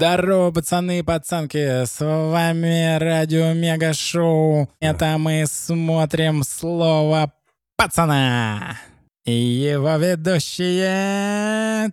Здорово, пацаны и пацанки, с вами Радио Мега Шоу. Это мы смотрим слово пацана. И его ведущие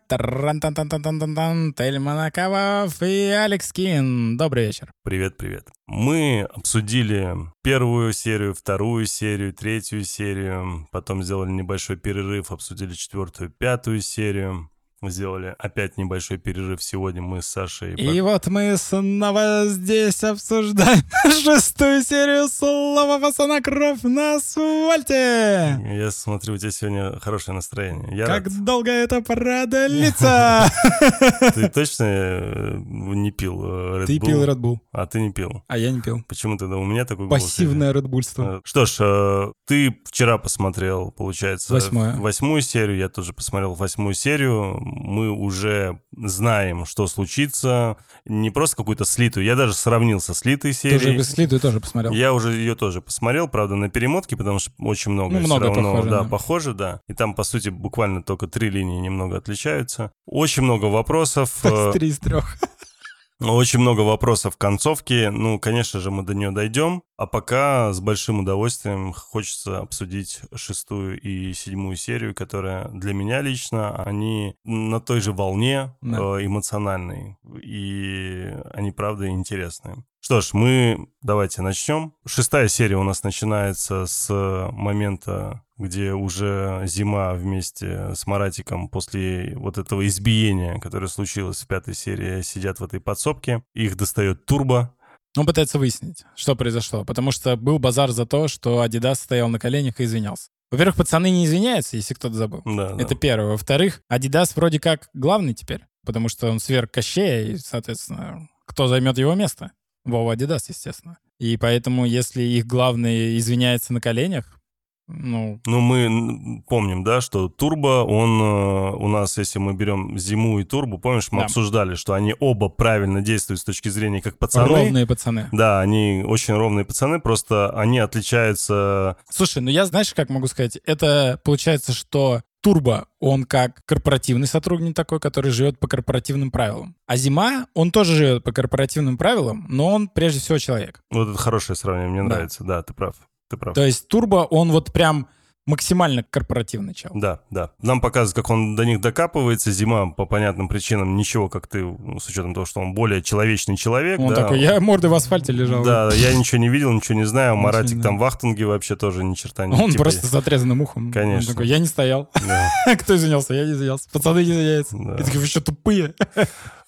Тельман Аковов и Алекс Кин. Добрый вечер. Привет, привет. Мы обсудили первую серию, вторую серию, третью серию, потом сделали небольшой перерыв, обсудили четвертую, пятую серию сделали опять небольшой перерыв сегодня мы с Сашей. И вот мы снова здесь обсуждаем шестую серию слова пацана кровь на асфальте. Я смотрю, у тебя сегодня хорошее настроение. Я как рад. долго это продлится? Ты точно э, не пил э, Red Ты пил Red Bull. А ты не пил. А я не пил. Почему тогда у меня такой Пассивное Bullство. Э, что ж, ты вчера посмотрел, получается, восьмую. восьмую серию, я тоже посмотрел восьмую серию мы уже знаем, что случится. Не просто какую-то слитую. Я даже сравнил со слитой серией. Ты уже слитую тоже посмотрел? Я уже ее тоже посмотрел, правда, на перемотке, потому что очень много. Ну, много равно, похоже. Да, да, похоже, да. И там, по сути, буквально только три линии немного отличаются. Очень много вопросов. Три из трех. Очень много вопросов в концовке. Ну, конечно же, мы до нее дойдем. А пока с большим удовольствием хочется обсудить шестую и седьмую серию, которая для меня лично, они на той же волне да. Э, эмоциональной. И они, правда, интересные. Что ж, мы давайте начнем. Шестая серия у нас начинается с момента где уже зима вместе с Маратиком после вот этого избиения, которое случилось в пятой серии, сидят в этой подсобке. Их достает Турбо. Он пытается выяснить, что произошло, потому что был базар за то, что Адидас стоял на коленях и извинялся. Во-первых, пацаны не извиняются, если кто-то забыл. Да, Это да. первое. Во-вторых, Адидас вроде как главный теперь, потому что он сверх Кощея, и, соответственно, кто займет его место? Вова Адидас, естественно. И поэтому, если их главный извиняется на коленях, ну, ну, мы помним, да, что турбо, он э, у нас, если мы берем зиму и турбо, помнишь, мы да. обсуждали, что они оба правильно действуют с точки зрения как пацаны. Ровные пацаны. Да, они очень ровные пацаны, просто они отличаются... Слушай, ну я, знаешь, как могу сказать, это получается, что Турбо, он как корпоративный сотрудник такой, который живет по корпоративным правилам. А Зима, он тоже живет по корпоративным правилам, но он прежде всего человек. Вот это хорошее сравнение, мне да. нравится, да, ты прав. Ты прав. То есть Турбо, он вот прям максимально корпоративный чел. Да, да. Нам показывают, как он до них докапывается. Зима по понятным причинам ничего, как ты, ну, с учетом того, что он более человечный человек. Он да. такой, я мордой в асфальте лежал. Да, я ничего не видел, ничего не знаю. Маратик там вахтунги вообще тоже ни черта не Он типа, просто с отрезанным ухом. Конечно. Он такой, я не стоял. Кто извинялся? Я не извинялся. Пацаны не извиняются. Я такой, вы что, тупые?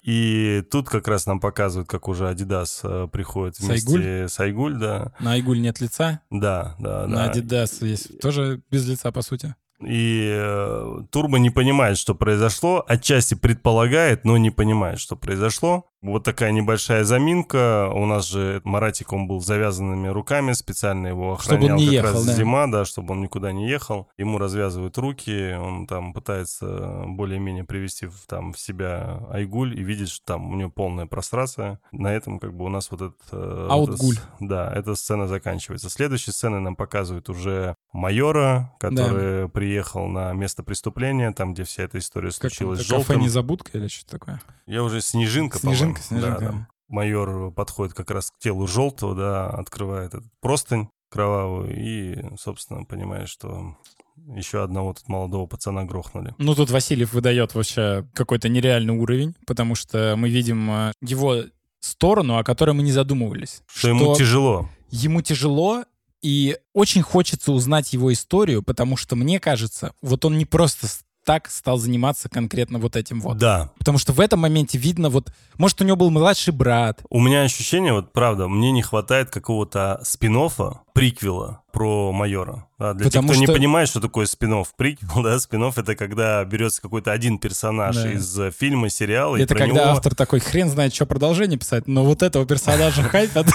И тут как раз нам показывают, как уже Adidas э, приходит вместе Сайгуль? с Айгуль, да. На Айгуль нет лица? Да, да, На да. Adidas есть тоже без лица, по сути. И э, Турбо не понимает, что произошло, отчасти предполагает, но не понимает, что произошло. Вот такая небольшая заминка. У нас же Маратик, он был завязанными руками, специально его охранял чтобы он не как ехал, раз да. зима, да, чтобы он никуда не ехал. Ему развязывают руки, он там пытается более-менее привести в, там, в себя Айгуль и видит, что там у него полная прострация. На этом как бы у нас вот этот... Э, Аутгуль. Вот, да, эта сцена заканчивается. Следующей сцены нам показывают уже майора, который да. приехал на место преступления, там, где вся эта история случилась. Как кафе «Незабудка» или что такое? Я уже «Снежинка», Снежинка Снежинка, снежинка. Да. Майор подходит как раз к телу желтого, да, открывает этот простынь кровавую и, собственно, понимает, что еще одного тут молодого пацана грохнули. Ну, тут Васильев выдает вообще какой-то нереальный уровень, потому что мы видим э, его сторону, о которой мы не задумывались. Что, что ему тяжело. Ему тяжело, и очень хочется узнать его историю, потому что, мне кажется, вот он не просто так стал заниматься конкретно вот этим вот. Да. Потому что в этом моменте видно вот, может, у него был младший брат. У меня ощущение, вот правда, мне не хватает какого-то спин приквела про майора. Да, для Потому тех, кто что... не понимает, что такое спин приквел, да, спин это когда берется какой-то один персонаж да. из э, фильма, сериала. Это и когда него... автор такой, хрен знает, что продолжение писать, но вот этого персонажа хайпят.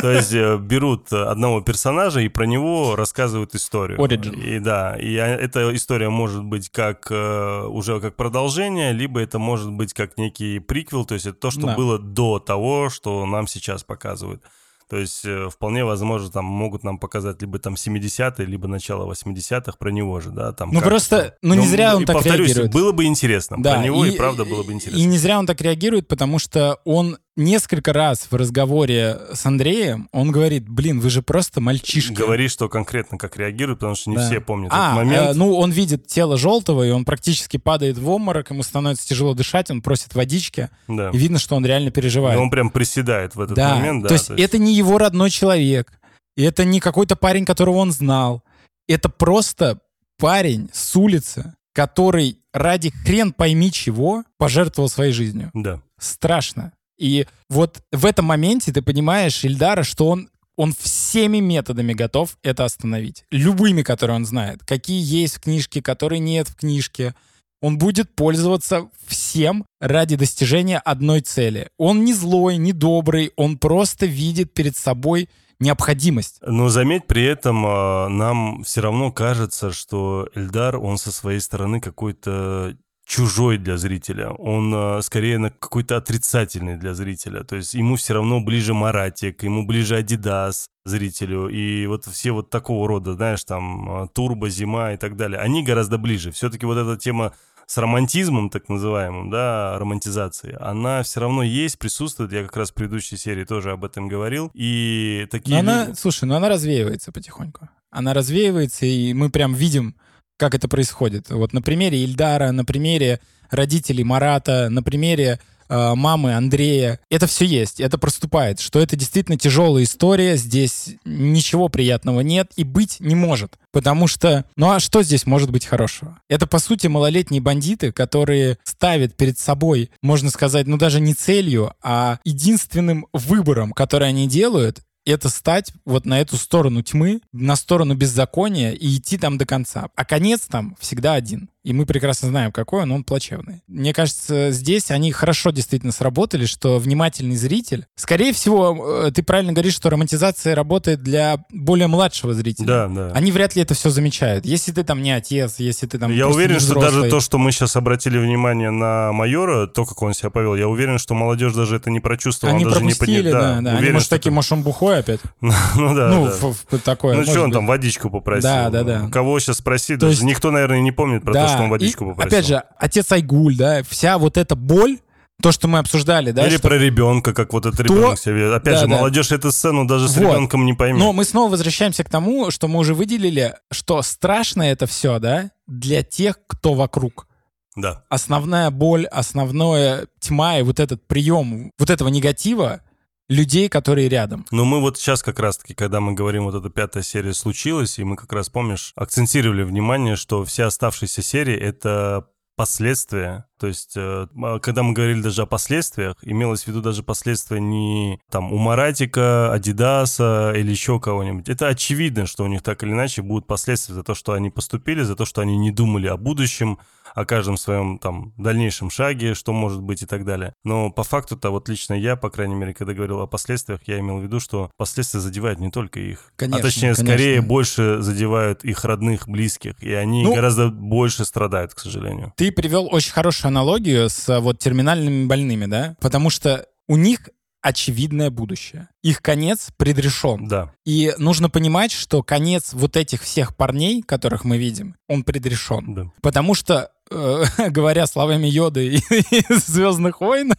То есть э, берут одного персонажа и про него рассказывают историю. Origin. И да, и а, эта история может быть как э, уже как продолжение, либо это может быть как некий приквел, то есть это то, что было до того, что нам сейчас показывают. То есть э, вполне возможно, там могут нам показать либо там 70-е, либо начало 80-х про него же, да, там Ну просто, ну не зря он и так повторюсь, реагирует. было бы интересно. Да, про него и, и- правда было бы интересно. И не зря он так реагирует, потому что он несколько раз в разговоре с Андреем, он говорит, блин, вы же просто мальчишки. Говори, что конкретно как реагирует, потому что не Да. все помнят А, этот момент. э, ну он видит тело желтого, и он практически падает в обморок, ему становится тяжело дышать, он просит водички, да. и видно, что он реально И переживает. он прям приседает в этот да, момент, да. то есть это не его родной человек, и это не какой-то парень, которого он знал. Это просто парень с улицы, который ради хрен пойми чего пожертвовал своей жизнью. Да. Страшно. И вот в этом моменте ты понимаешь Ильдара, что он он всеми методами готов это остановить. Любыми, которые он знает. Какие есть в книжке, которые нет в книжке. Он будет пользоваться всем ради достижения одной цели. Он не злой, не добрый, он просто видит перед собой необходимость. Но заметь, при этом а, нам все равно кажется, что Эльдар, он со своей стороны какой-то чужой для зрителя. Он а, скорее на какой-то отрицательный для зрителя. То есть ему все равно ближе Маратик, ему ближе Адидас зрителю. И вот все вот такого рода, знаешь, там а, Турбо, Зима и так далее. Они гораздо ближе. Все-таки вот эта тема с романтизмом, так называемым, да, романтизацией, она все равно есть, присутствует. Я как раз в предыдущей серии тоже об этом говорил. И Но такие... она, люди- слушай, ну она развеивается потихоньку. Она развеивается, и мы прям видим, как это происходит. Вот на примере Ильдара, на примере родителей Марата, на примере э, мамы Андрея. Это все есть, это проступает, что это действительно тяжелая история, здесь ничего приятного нет и быть не может. Потому что, ну а что здесь может быть хорошего? Это, по сути, малолетние бандиты, которые ставят перед собой, можно сказать, ну даже не целью, а единственным выбором, который они делают, это стать вот на эту сторону тьмы, на сторону беззакония и идти там до конца. А конец там всегда один. И мы прекрасно знаем, какой он, он плачевный. Мне кажется, здесь они хорошо действительно сработали, что внимательный зритель... Скорее всего, э, ты правильно говоришь, что романтизация работает для более младшего зрителя. Да, да. Они вряд ли это все замечают. Если ты там не отец, если ты там Я уверен, что даже то, что мы сейчас обратили внимание на майора, то, как он себя повел, я уверен, что молодежь даже это не прочувствовала. Они даже не пропустили, пони- да, да. Они, уверен, может, что таким, это- может, он бухой опять? Ну да, ну, да. такое. Ну может что он там, водичку попросил? Да, да, да. Кого сейчас спроси, То даже никто, наверное, не помнит про то, что он водичку и, попросил. Опять же, отец Айгуль, да, вся вот эта боль, то, что мы обсуждали, да, Или что- про ребенка, как вот этот ребенок себя ведет. Опять Да, же, да. молодежь эту сцену даже с Вот. ребенком не поймет. Но мы снова возвращаемся к тому, что мы уже выделили, что страшно это все, да, для тех, кто вокруг. Да. Основная боль, основная тьма и вот этот прием вот этого негатива людей, которые рядом. Но мы вот сейчас как раз-таки, когда мы говорим, вот эта пятая серия случилась, и мы как раз, помнишь, акцентировали внимание, что все оставшиеся серии — это последствия. То есть, э, а когда мы говорили даже о последствиях, имелось в виду даже последствия не там у Маратика, Адидаса или еще кого-нибудь. Это очевидно, что у них так или иначе будут последствия за то, что они поступили, за то, что они не думали о будущем, о каждом своем там дальнейшем шаге, что может быть и так далее. Но по факту-то вот лично я, по крайней мере, когда говорил о последствиях, я имел в виду, что последствия задевают не только их, Конечно, а точнее конечно. скорее больше задевают их родных, близких, и они Ну, гораздо больше страдают, к сожалению. Ты привел очень хорошую аналогию с а, вот терминальными больными, да? Потому что у них очевидное будущее. Их конец предрешен. Да, И нужно понимать, что конец вот этих всех парней, которых мы видим, он предрешен. да. Потому что, говоря словами Йоды из «Звездных войн»,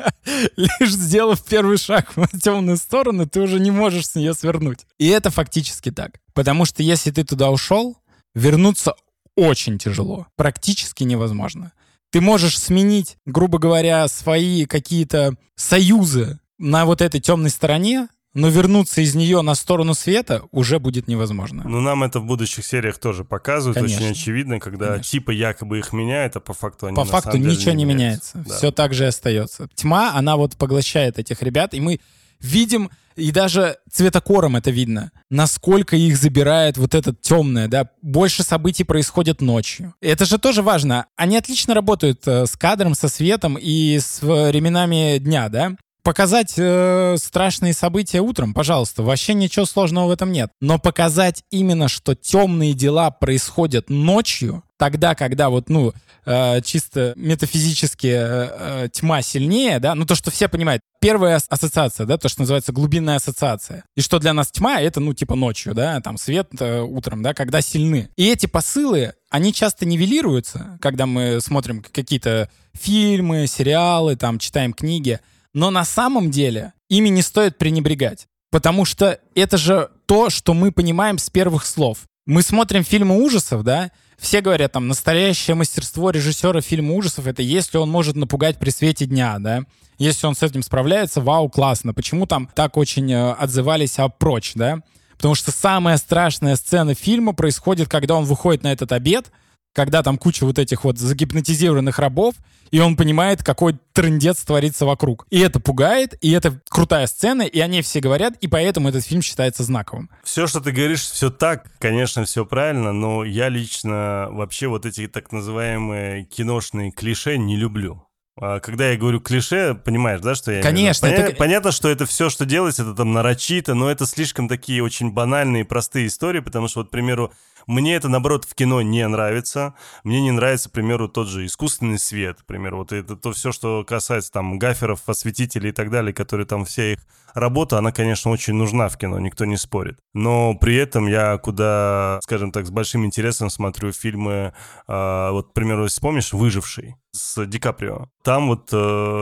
лишь сделав первый шаг в темную сторону, ты уже не можешь с нее свернуть. И это фактически так. Потому что если ты туда ушел, вернуться очень тяжело, практически невозможно. Ты можешь сменить, грубо говоря, свои какие-то союзы на вот этой темной стороне, но вернуться из нее на сторону света уже будет невозможно. Но нам это в будущих сериях тоже показывают, Конечно. очень очевидно, когда Конечно. типа якобы их меняют, а по факту они По факту ничего не меняется. Да. Все так же и остается. Тьма, она вот поглощает этих ребят, и мы видим, и даже цветокором это видно, насколько их забирает вот этот темное, да, больше событий происходит ночью. Это же тоже важно. Они отлично работают э, с кадром, со светом и с временами дня, да. Показать э, страшные события утром, пожалуйста, вообще ничего сложного в этом нет. Но показать именно, что темные дела происходят ночью, тогда, когда вот, ну, э, чисто метафизически э, э, тьма сильнее, да, ну, то, что все понимают. Первая ассоциация, да, то, что называется глубинная ассоциация. И что для нас тьма, это, ну, типа ночью, да, там свет э, утром, да, когда сильны. И эти посылы, они часто нивелируются, когда мы смотрим какие-то фильмы, сериалы, там, читаем книги. Но на самом деле ими не стоит пренебрегать. Потому что это же то, что мы понимаем с первых слов. Мы смотрим фильмы ужасов, да, все говорят, там, настоящее мастерство режиссера фильма ужасов — это если он может напугать при свете дня, да, если он с этим справляется, вау, классно. Почему там так очень э, отзывались о прочь, да? Потому что самая страшная сцена фильма происходит, когда он выходит на этот обед, когда там куча вот этих вот загипнотизированных рабов, и он понимает, какой трендец творится вокруг. И это пугает, и это крутая сцена, и они все говорят, и поэтому этот фильм считается знаковым. Все, что ты говоришь, все так, конечно, все правильно, но я лично вообще вот эти так называемые киношные клише не люблю. А когда я говорю клише, понимаешь, да, что я Конечно. Поня- это... Понятно, что это все, что делается, это там нарочито, но это слишком такие очень банальные, простые истории, потому что, вот, к примеру, мне это, наоборот, в кино не нравится. Мне не нравится, к примеру, тот же искусственный свет, к примеру. Вот это то все, что касается там гаферов, осветителей и так далее, которые там вся их работа, она, конечно, очень нужна в кино, никто не спорит. Но при этом я куда, скажем так, с большим интересом смотрю фильмы, э, вот, к примеру, если помнишь, «Выживший» с Ди Каприо. Там вот э,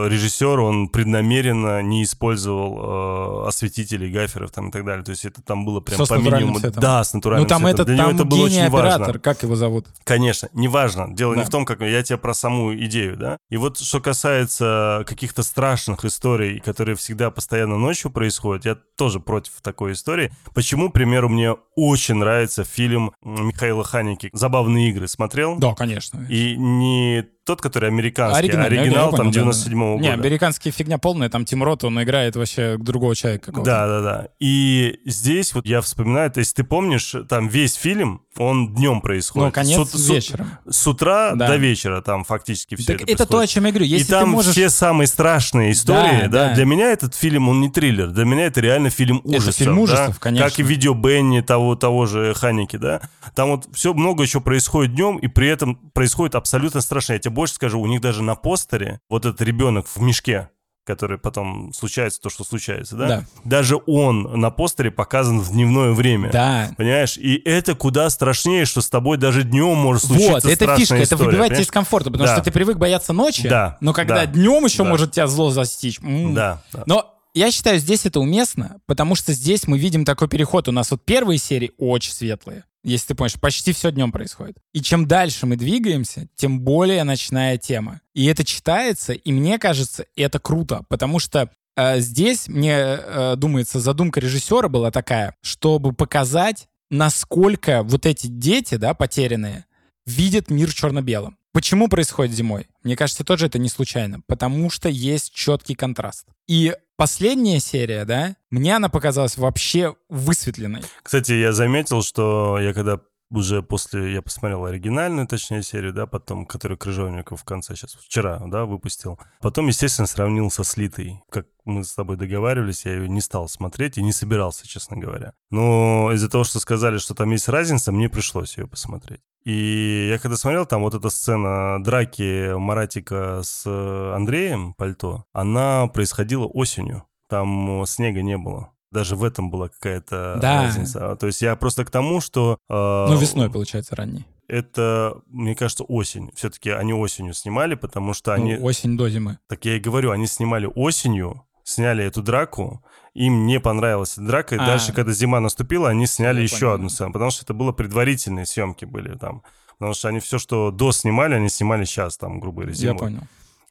режиссер, он преднамеренно не использовал э, осветителей, гаферов там и так далее. То есть это там было прям Все с по минимуму. цветом. Да, с натуральным Ну там цветом. Для там это было очень важно. оператор, как его зовут? Конечно, неважно. Дело Да. не в том, как я тебе про саму идею, да. И вот что касается каких-то страшных историй, которые всегда постоянно ночью происходят, я тоже против такой истории. Почему, к примеру, мне очень нравится фильм Михаила Ханики «Забавные игры». Смотрел? Да, конечно. И не тот, который американский, а оригинал я там понял, да, 97-го Не, года. американские фигня полная, там Тим Рот, он играет вообще другого человека. Да, да, да. И здесь вот я вспоминаю, то есть ты помнишь, там весь фильм, он днем происходит. Ну, конец С ут- с вечером. С утра Да. до вечера там фактически все Так это это, то, о чем я говорю. Если и там можешь... все самые страшные истории, Да, да, да. Для меня этот фильм, он не триллер, для меня это реально фильм Это ужасов. фильм да. ужасов, конечно. Как и видео Бенни того, того же Ханики, да. Там вот все много еще происходит днем, и при этом происходит абсолютно страшно. Я тебе больше скажу, у них даже на постере вот этот ребенок в мешке, который потом случается то, что случается, да? Да. Даже он на постере показан в дневное время. Да. Понимаешь? И это куда страшнее, что с тобой даже днем может случиться Вот, это фишка, это история, выбивает тебя из комфорта, потому Да. что ты привык бояться ночи, Да, но когда да, днем еще да. может тебя зло застичь. м. Да, да. Но я считаю, здесь это уместно, потому что здесь мы видим такой переход. У нас вот первые серии очень светлые. Если ты понимаешь, почти все днем происходит. И чем дальше мы двигаемся, тем более ночная тема. И это читается, и мне кажется, это круто, потому что э, здесь, мне э, думается, задумка режиссера была такая, чтобы показать, насколько вот эти дети, да, потерянные, видят мир черно-белым. Почему происходит зимой? Мне кажется, тоже это не случайно. Потому что есть четкий контраст. И последняя серия, да, мне она показалась вообще высветленной. Кстати, я заметил, что я когда уже после, я посмотрел оригинальную, точнее, серию, да, потом, которую Крыжовников в конце сейчас, вчера, да, выпустил. Потом, естественно, сравнил со слитой. Как мы с тобой договаривались, я ее не стал смотреть и не собирался, честно говоря. Но из-за того, что сказали, что там есть разница, мне пришлось ее посмотреть. И я когда смотрел, там вот эта сцена драки Маратика с э, Андреем Пальто, она происходила осенью. Там э, снега не было. Даже в этом была какая-то Да. разница. То есть я просто к тому, что... э, Ну, весной, получается, ранней. Это, мне кажется, осень. Все-таки они осенью снимали, потому что они... Ну, осень до зимы. Так я и говорю, они снимали осенью, сняли эту драку, им не понравилась эта драка, и А. дальше, когда зима наступила, они сняли Я еще понял. одну сцену, потому что это было предварительные съемки были там. Потому что они все, что до снимали, они снимали сейчас, там, грубо говоря, Я зимой. понял.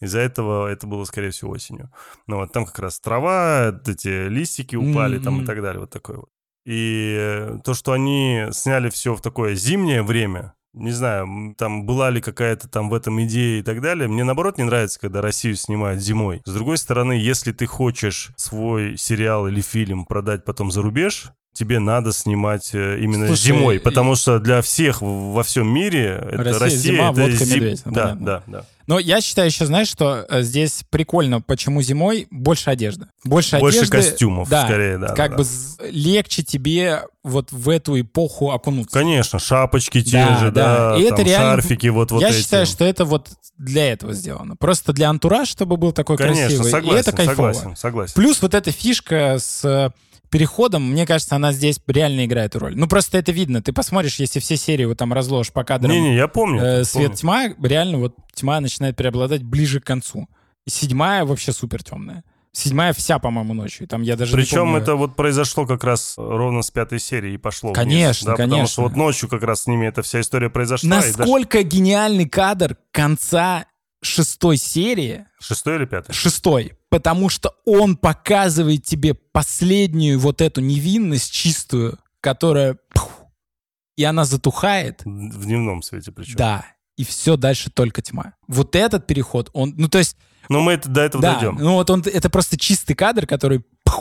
Из-за этого это было, скорее всего, осенью. Ну вот там как раз трава, эти листики упали там и так далее, вот такое вот. И э, то, что они сняли все в такое зимнее время, не знаю, там была ли какая-то там в этом идея и так далее. Мне наоборот не нравится, когда Россию снимают зимой. С другой стороны, если ты хочешь свой сериал или фильм продать потом за рубеж, тебе надо снимать э, именно Слушай, зимой, потому что для всех во всем мире это Россия, Россия, зима, это водка, зим- медведь. Ну, Да, понятно. да, да. Но я считаю еще, знаешь, что э, здесь прикольно, почему зимой больше одежды. Больше, Больше одежды. костюмов, да, скорее, да. Как да, бы легче тебе вот в эту эпоху окунуться. Конечно, шапочки те Да, же, да. да, И это там реально- шарфики вот, вот я эти. считаю, что это вот для этого сделано. Просто для антураж, чтобы был такой Конечно, красивый. согласен, и это кайфово. согласен, согласен. Плюс вот эта фишка с э, переходом, мне кажется, она здесь реально играет роль. Ну, просто это видно. Ты посмотришь, если все серии вот там разложишь по кадрам Не-не, я помню. э, помню. свет тьма, реально вот тьма начинает преобладать ближе к концу. И седьмая вообще супер темная. Седьмая вся, по-моему, ночью. Там я даже Причем помню. это вот произошло как раз ровно с пятой серии и пошло вниз, Конечно, да, Потому конечно. что вот ночью как раз с ними эта вся история произошла. и даже- Насколько гениальный кадр конца шестой серии, Шестой или пятый? шестой, потому что он показывает тебе последнюю вот эту невинность чистую, которая... и она затухает, В дневном свете причем. да, и все дальше только тьма. Вот этот переход, он... Ну, то есть, Но мы это, до этого да, дойдем. ну вот он, это просто чистый кадр, который... пф,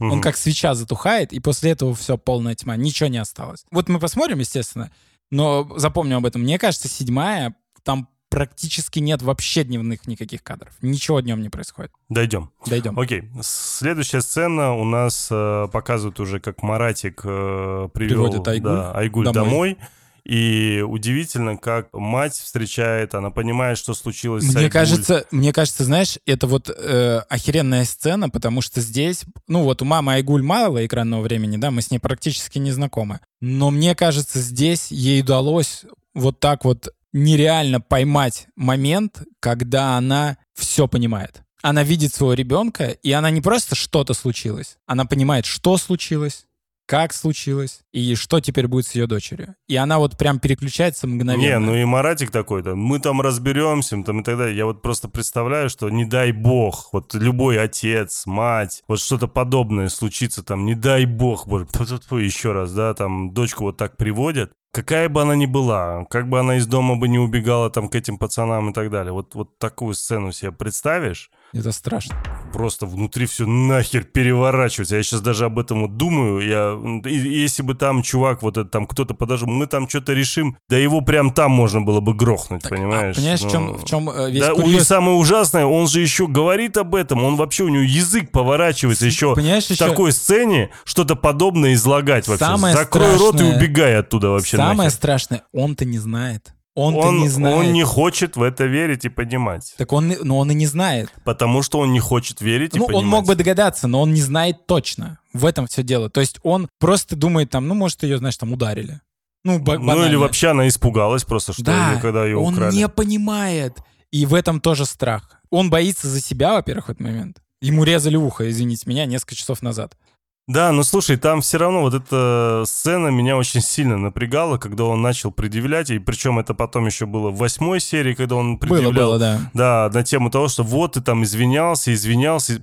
Мгм. Он как свеча затухает, и после этого все полная тьма, ничего не осталось. Вот мы посмотрим, естественно, но запомним об этом. Мне кажется, седьмая, там практически нет вообще дневных никаких кадров. Ничего днем не происходит. Дойдем. Дойдем. Окей. Следующая сцена у нас э, показывает уже, как Маратик э, привел Приводит Айгуль да, Айгуль домой. домой. И удивительно, как мать встречает, она понимает, что случилось Мне Айгуль. кажется, мне кажется, знаешь, это вот э, охеренная сцена, потому что здесь, ну вот у мамы Айгуль мало экранного времени, да, мы с ней практически не знакомы. Но мне кажется, здесь ей удалось вот так вот нереально поймать момент, когда она все понимает. Она видит своего ребенка, и она не просто что-то случилось, она понимает, что случилось, как случилось и что теперь будет с ее дочерью. И она вот прям переключается мгновенно. Не, ну и Маратик такой, да, мы там разберемся, там и так далее. Я вот просто представляю, что не дай бог, вот любой отец, мать, вот что-то подобное случится там, не дай бог, боже, еще раз, да, там дочку вот так приводят, какая бы она ни была, как бы она из дома бы не убегала там к этим пацанам и так далее, вот, вот такую сцену себе представишь, Это страшно. Просто внутри все нахер переворачивается. Я сейчас даже об этом вот думаю. Я, и- если бы там чувак, вот это там кто-то подошел, мы там что-то решим, да его прям там можно было бы грохнуть, понимаешь? А, понимаешь, в чем, Ну, в чем э, весь да, у- и курьез? самое ужасное, он же еще говорит об этом, он вообще, у него язык поворачивается еще Понимаешь, в еще такой сцене что-то подобное излагать вообще. Самое Закрой рот и страшное- убегай оттуда вообще самое нахер. страшное, он-то не знает. Он-то Он, не знает. он не хочет в это верить и понимать. Так он, но он и не знает. Потому что он не хочет верить и Ну, понимать. он мог бы догадаться, но он не знает точно. В этом все дело. То есть он просто думает там, ну, может, ее, знаешь, там ударили. Ну, ба- Ну или банально. вообще она испугалась просто, что да, её, когда ее он украли. не понимает. И в этом тоже страх. Он боится за себя, во-первых, в этот момент. Ему резали ухо, извините меня, несколько часов назад. Да, ну слушай, там все равно вот эта сцена меня очень сильно напрягала, когда он начал предъявлять, и причем это потом еще было в восьмой серии, когда он предъявлял. Было, было, да. Да, на тему того, что вот ты там извинялся, извинялся.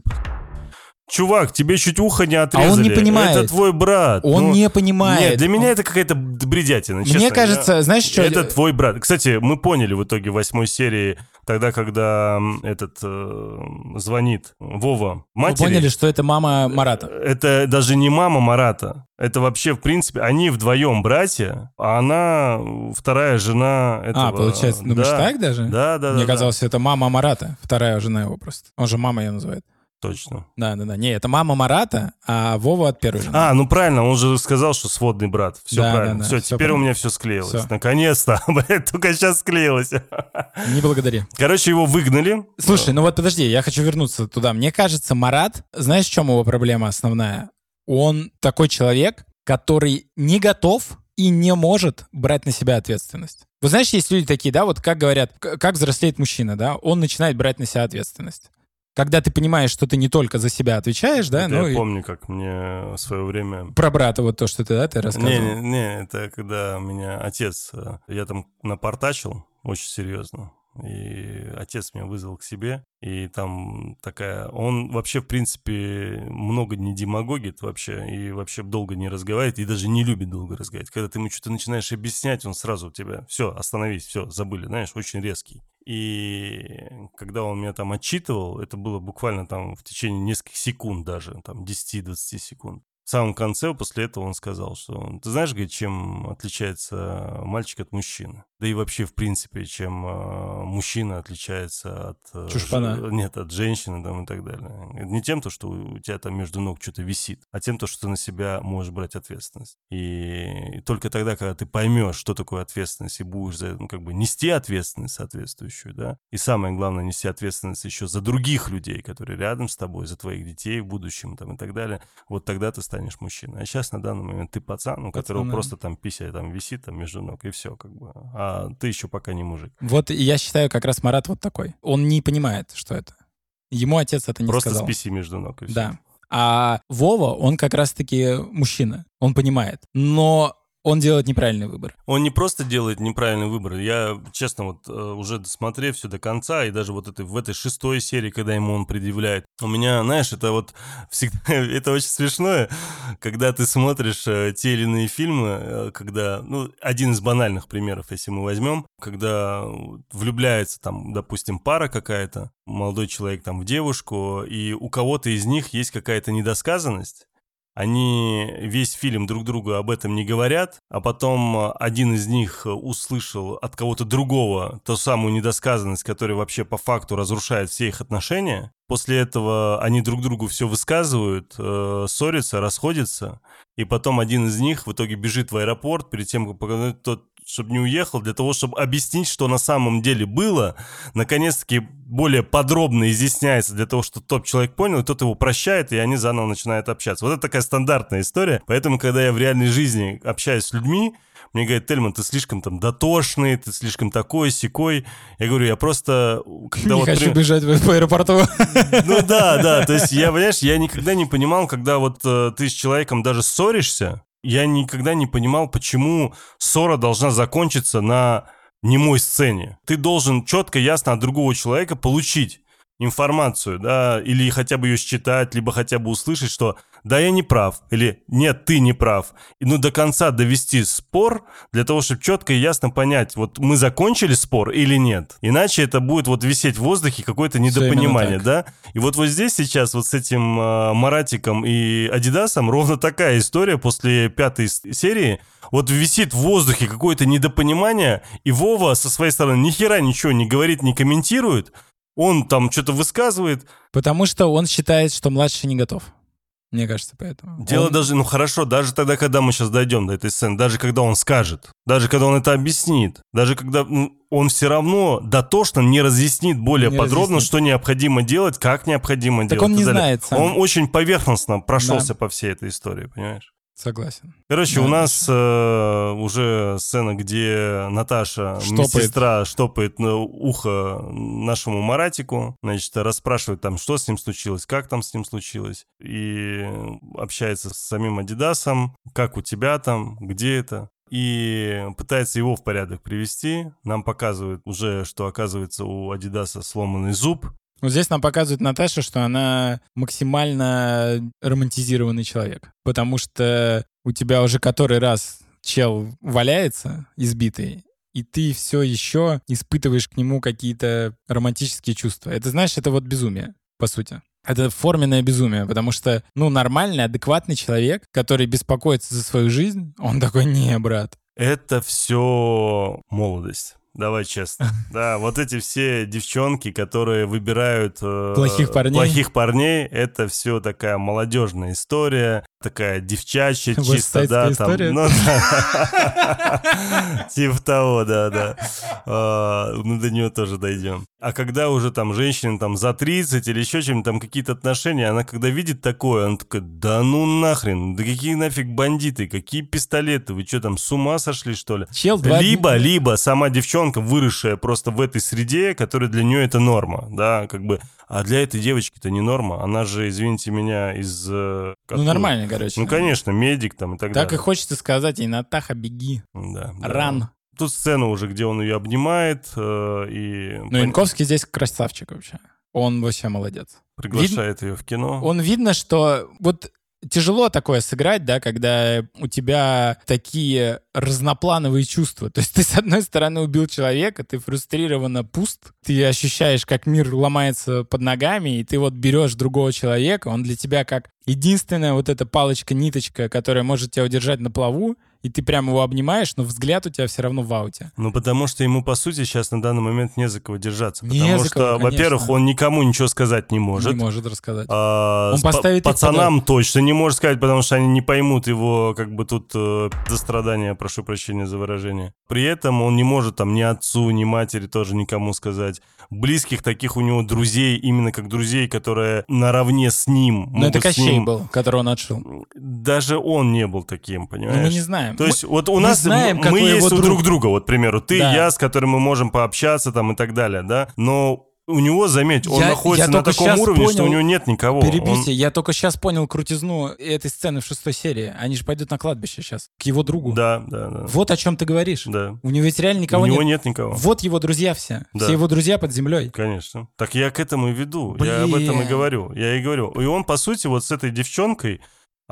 Чувак, тебе чуть ухо не отрезали. А он не понимает. Это твой брат. Он Ну, не понимает. Нет, для меня это какая-то бредятина, честно. Мне кажется, Я- знаешь, что... Это твой брат. Кстати, мы поняли в итоге восьмой серии, тогда, когда этот э, звонит Вова Мы матери. поняли, что это мама Марата. Это даже не мама Марата. Это вообще, в принципе, они вдвоем братья, а она вторая жена этого. А, получается, думаешь, да. так даже? Да, да, да. Мне да. казалось, это мама Марата, вторая жена его просто. Он же мама ее называет. Точно. Да, да, да. Не, это мама Марата, а Вова от первой жены. А, ну правильно, он же сказал, что сводный брат. Все Да, правильно. да, да, все, всё теперь правильно. у меня все склеилось. Всё. Наконец-то. Только сейчас склеилось. Не благодари. Короче, его выгнали. Слушай, ну вот подожди, я хочу вернуться туда. Мне кажется, Марат, знаешь, в чем его проблема основная? Он такой человек, который не готов и не может брать на себя ответственность. Вы знаешь, есть люди такие, да, вот как говорят, как взрослеет мужчина, да, он начинает брать на себя ответственность. Когда ты понимаешь, что ты не только за себя отвечаешь, да, Это ну я и помню, как мне в свое время... про брата вот то, что ты, да, ты рассказывал. Не, не, не, это когда меня отец... э, Я там напортачил очень серьезно. И отец меня вызвал к себе, и там такая... Он вообще, в принципе, много не демагогит вообще, и вообще долго не разговаривает, и даже не любит долго разговаривать. Когда ты ему что-то начинаешь объяснять, он сразу у тебя... Все, остановись, все, забыли, знаешь, очень резкий. И когда он меня там отчитывал, это было буквально там в течение нескольких секунд даже, там 10-20 секунд. самом конце, после этого он сказал, что ты знаешь, говорит, чем отличается мальчик от мужчины? Да и вообще, в принципе, чем э, мужчина отличается от... Э, Чушпана. ж- нет, от женщины там, и так далее. Не тем, то, что у тебя там между ног что-то висит, а тем, то, что ты на себя можешь брать ответственность. И только тогда, когда ты поймешь, что такое ответственность, и будешь за это, ну, как бы нести ответственность соответствующую, да, и самое главное, нести ответственность еще за других людей, которые рядом с тобой, за твоих детей в будущем там, и так далее, вот тогда ты станешь мужчиной. А сейчас на данный момент ты пацан, у которого Пацан, да. просто там пися там висит там между ног, и все, как бы. А ты еще пока не мужик. Вот я считаю, как раз Марат вот такой. Он не понимает, что это. Ему отец это не просто сказал. с писи между ног, и всё. Да. А Вова, он как раз-таки мужчина. Он понимает. Но он делает неправильный выбор. Он не просто делает неправильный выбор. Я, честно, вот э, уже досмотрев все до конца, и даже вот этой, в этой шестой серии, когда ему он предъявляет, у меня, знаешь, это вот всегда, это очень смешное, когда ты смотришь э, те или иные фильмы, э, когда, ну, один из банальных примеров, если мы возьмем, когда влюбляется там, допустим, пара какая-то, молодой человек там в девушку, и у кого-то из них есть какая-то недосказанность, они весь фильм друг другу об этом не говорят, а потом э, один из них э, услышал от кого-то другого ту самую недосказанность, которая вообще по факту разрушает все их отношения. После этого они друг другу все высказывают, э, ссорятся, расходятся, и потом один из них в итоге бежит в аэропорт перед тем, как тот чтобы не уехал, для того, чтобы объяснить, что на самом деле было, наконец-таки более подробно изъясняется для того, чтобы тот человек понял, и тот его прощает, и они заново начинают общаться. Вот это такая стандартная история. Поэтому, когда я в реальной жизни общаюсь с людьми, мне говорят, Тельман, ты слишком там дотошный, ты слишком такой, секой. Я говорю, я просто... Когда не вот хочу при- бежать по аэропорту. ну да, да, то есть я, понимаешь, я никогда не понимал, когда вот э, ты с человеком даже ссоришься, я никогда не понимал, почему ссора должна закончиться на немой сцене. Ты должен четко, ясно от другого человека получить информацию, да, или хотя бы ее считать, либо хотя бы услышать, что да, я не прав, или нет, ты не прав. И ну до конца довести спор для того, чтобы четко и ясно понять, вот мы закончили спор или нет. Иначе это будет вот висеть в воздухе какое-то недопонимание, да. И вот вот здесь сейчас вот с этим э, Маратиком и Адидасом ровно такая история после пятой серии. Вот висит в воздухе какое-то недопонимание, и Вова со своей стороны ни хера ничего не говорит, не комментирует. Он там что-то высказывает. Потому что он считает, что младший не готов. Мне кажется, поэтому. Дело Он- даже, ну хорошо, даже тогда, когда мы сейчас дойдем до этой сцены, даже когда он скажет, даже когда он это объяснит, даже когда он все равно дотошно не разъяснит более Не подробно, разъяснит. что необходимо делать, как необходимо Так делать. он и не так знает сам. Он очень поверхностно прошелся по всей этой истории, понимаешь? Согласен. Короче, Да, у нас э, уже сцена, где Наташа, Штопает. медсестра, штопает на ухо нашему Маратику, значит, расспрашивает там, что с ним случилось, как там с ним случилось, и общается с самим Адидасом, как у тебя там, где это, и пытается его в порядок привести. Нам показывают уже, что оказывается у Адидаса сломанный зуб, Вот здесь нам показывает Наташа, что она максимально романтизированный человек. Потому что у тебя уже который раз чел валяется избитый, и ты все еще испытываешь к нему какие-то романтические чувства. Это, знаешь, это вот безумие, по сути. Это форменное безумие, потому что, ну, нормальный, адекватный человек, который беспокоится за свою жизнь, он такой, не, брат, Это все молодость. Давай честно. Да, вот эти все девчонки, которые выбирают э, Плохих парней. плохих парней, это все такая молодежная история, такая девчачья, чисто, Вестсайдская да, там. Ну, да. Типа того, да, да. А, Мы до нее тоже дойдем. А когда уже там женщине там за 30 или еще чем-то там какие-то отношения, она когда видит такое, она такая, да ну нахрен, да какие нафиг бандиты, какие пистолеты, вы что там, с ума сошли, что ли? чел два Либо, либо сама девчонка, выросшая просто в этой среде, которая для нее это норма, да, как бы. А для этой девочки это не норма. Она же, извините меня, из... э, Ну, нормально, короче. Ну, конечно, медик там и так, Так и далее. хочется сказать ей, Натаха, беги, Да, да. Ран. Тут сцена уже, где он ее обнимает э, и Ну, Янковский здесь красавчик вообще. Он вообще молодец. приглашает ее в кино. Он видно, что вот тяжело такое сыграть, да, когда у тебя такие разноплановые чувства. То есть ты, с одной стороны, убил человека, ты фрустрированно пуст, ты ощущаешь, как мир ломается под ногами, и ты вот берешь другого человека, он для тебя как единственная вот эта палочка-ниточка, которая может тебя удержать на плаву, и ты прям его обнимаешь, но взгляд у тебя все равно в ауте. Ну, потому что ему, по сути, сейчас на данный момент не за кого держаться. Не потому за что, кого, конечно. во-первых, он никому ничего сказать не может. Не может рассказать. А, Он поставит пацанам точно не может сказать, потому что они не поймут его, как бы тут э, за страдания, прошу прощения за выражение. При этом он не может там ни отцу, ни матери тоже никому сказать. Близких таких у него друзей, именно как друзей, которые наравне с ним. Но это Кощей ним- был, которого он отшил. Даже он не был таким, понимаешь? Ну, мы не знаем. То есть вот у мы нас знаем, мы есть друг. друг друга, вот, к примеру, ты, Да. я, с которым мы можем пообщаться там и так далее, да, но у него, заметь, он Я- находится я на таком уровне, что понял- у него нет никого. Перебейте, я только сейчас понял крутизну этой сцены в шестой серии. Они же пойдут на кладбище сейчас, к его другу. Он- Да, да, да. Вот о чем ты говоришь. Да. У него ведь реально никого у него нет. нет никого. Вот его друзья все. Да. Все его друзья под землей. Конечно. Так я к этому и веду. Я об этом и Блин. говорю. Я и говорю. И он, по сути, вот с этой девчонкой,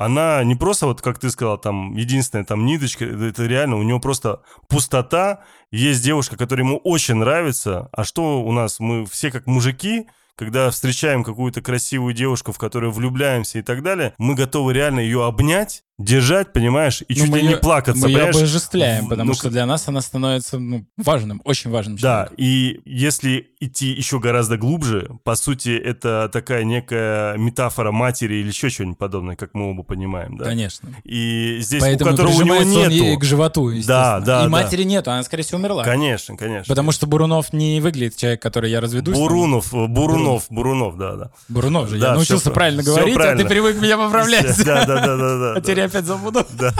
она не просто, вот как ты сказал, там, единственная там ниточка, это реально, у него просто пустота. Есть девушка, которая ему очень нравится. А что у нас? Мы все как мужики, когда встречаем какую-то красивую девушку, в которую влюбляемся и так далее, мы готовы реально ее обнять, держать, понимаешь, и Ну, чуть ли не плакаться, Мы ее понимаешь? обожествляем, В- потому ну, что для нас она становится ну, важным, очень важным Да, человеком. и если идти еще гораздо глубже, по сути, это такая некая метафора матери или еще что-нибудь подобное, как мы оба понимаем, да? Конечно. И здесь Поэтому у которого у него прижимается он ей нету. к животу, естественно. да, И да. матери нету, она, скорее всего, умерла. Конечно, конечно. Потому что Бурунов не выглядит человек, который я разведусь. Бурунов, э, Бурунов, Бурунов, да, да. Бурунов же. Да, я научился правильно говорить, а правильно. ты привык меня поправлять. Да, да, да, да, да. Опять забуду. Да.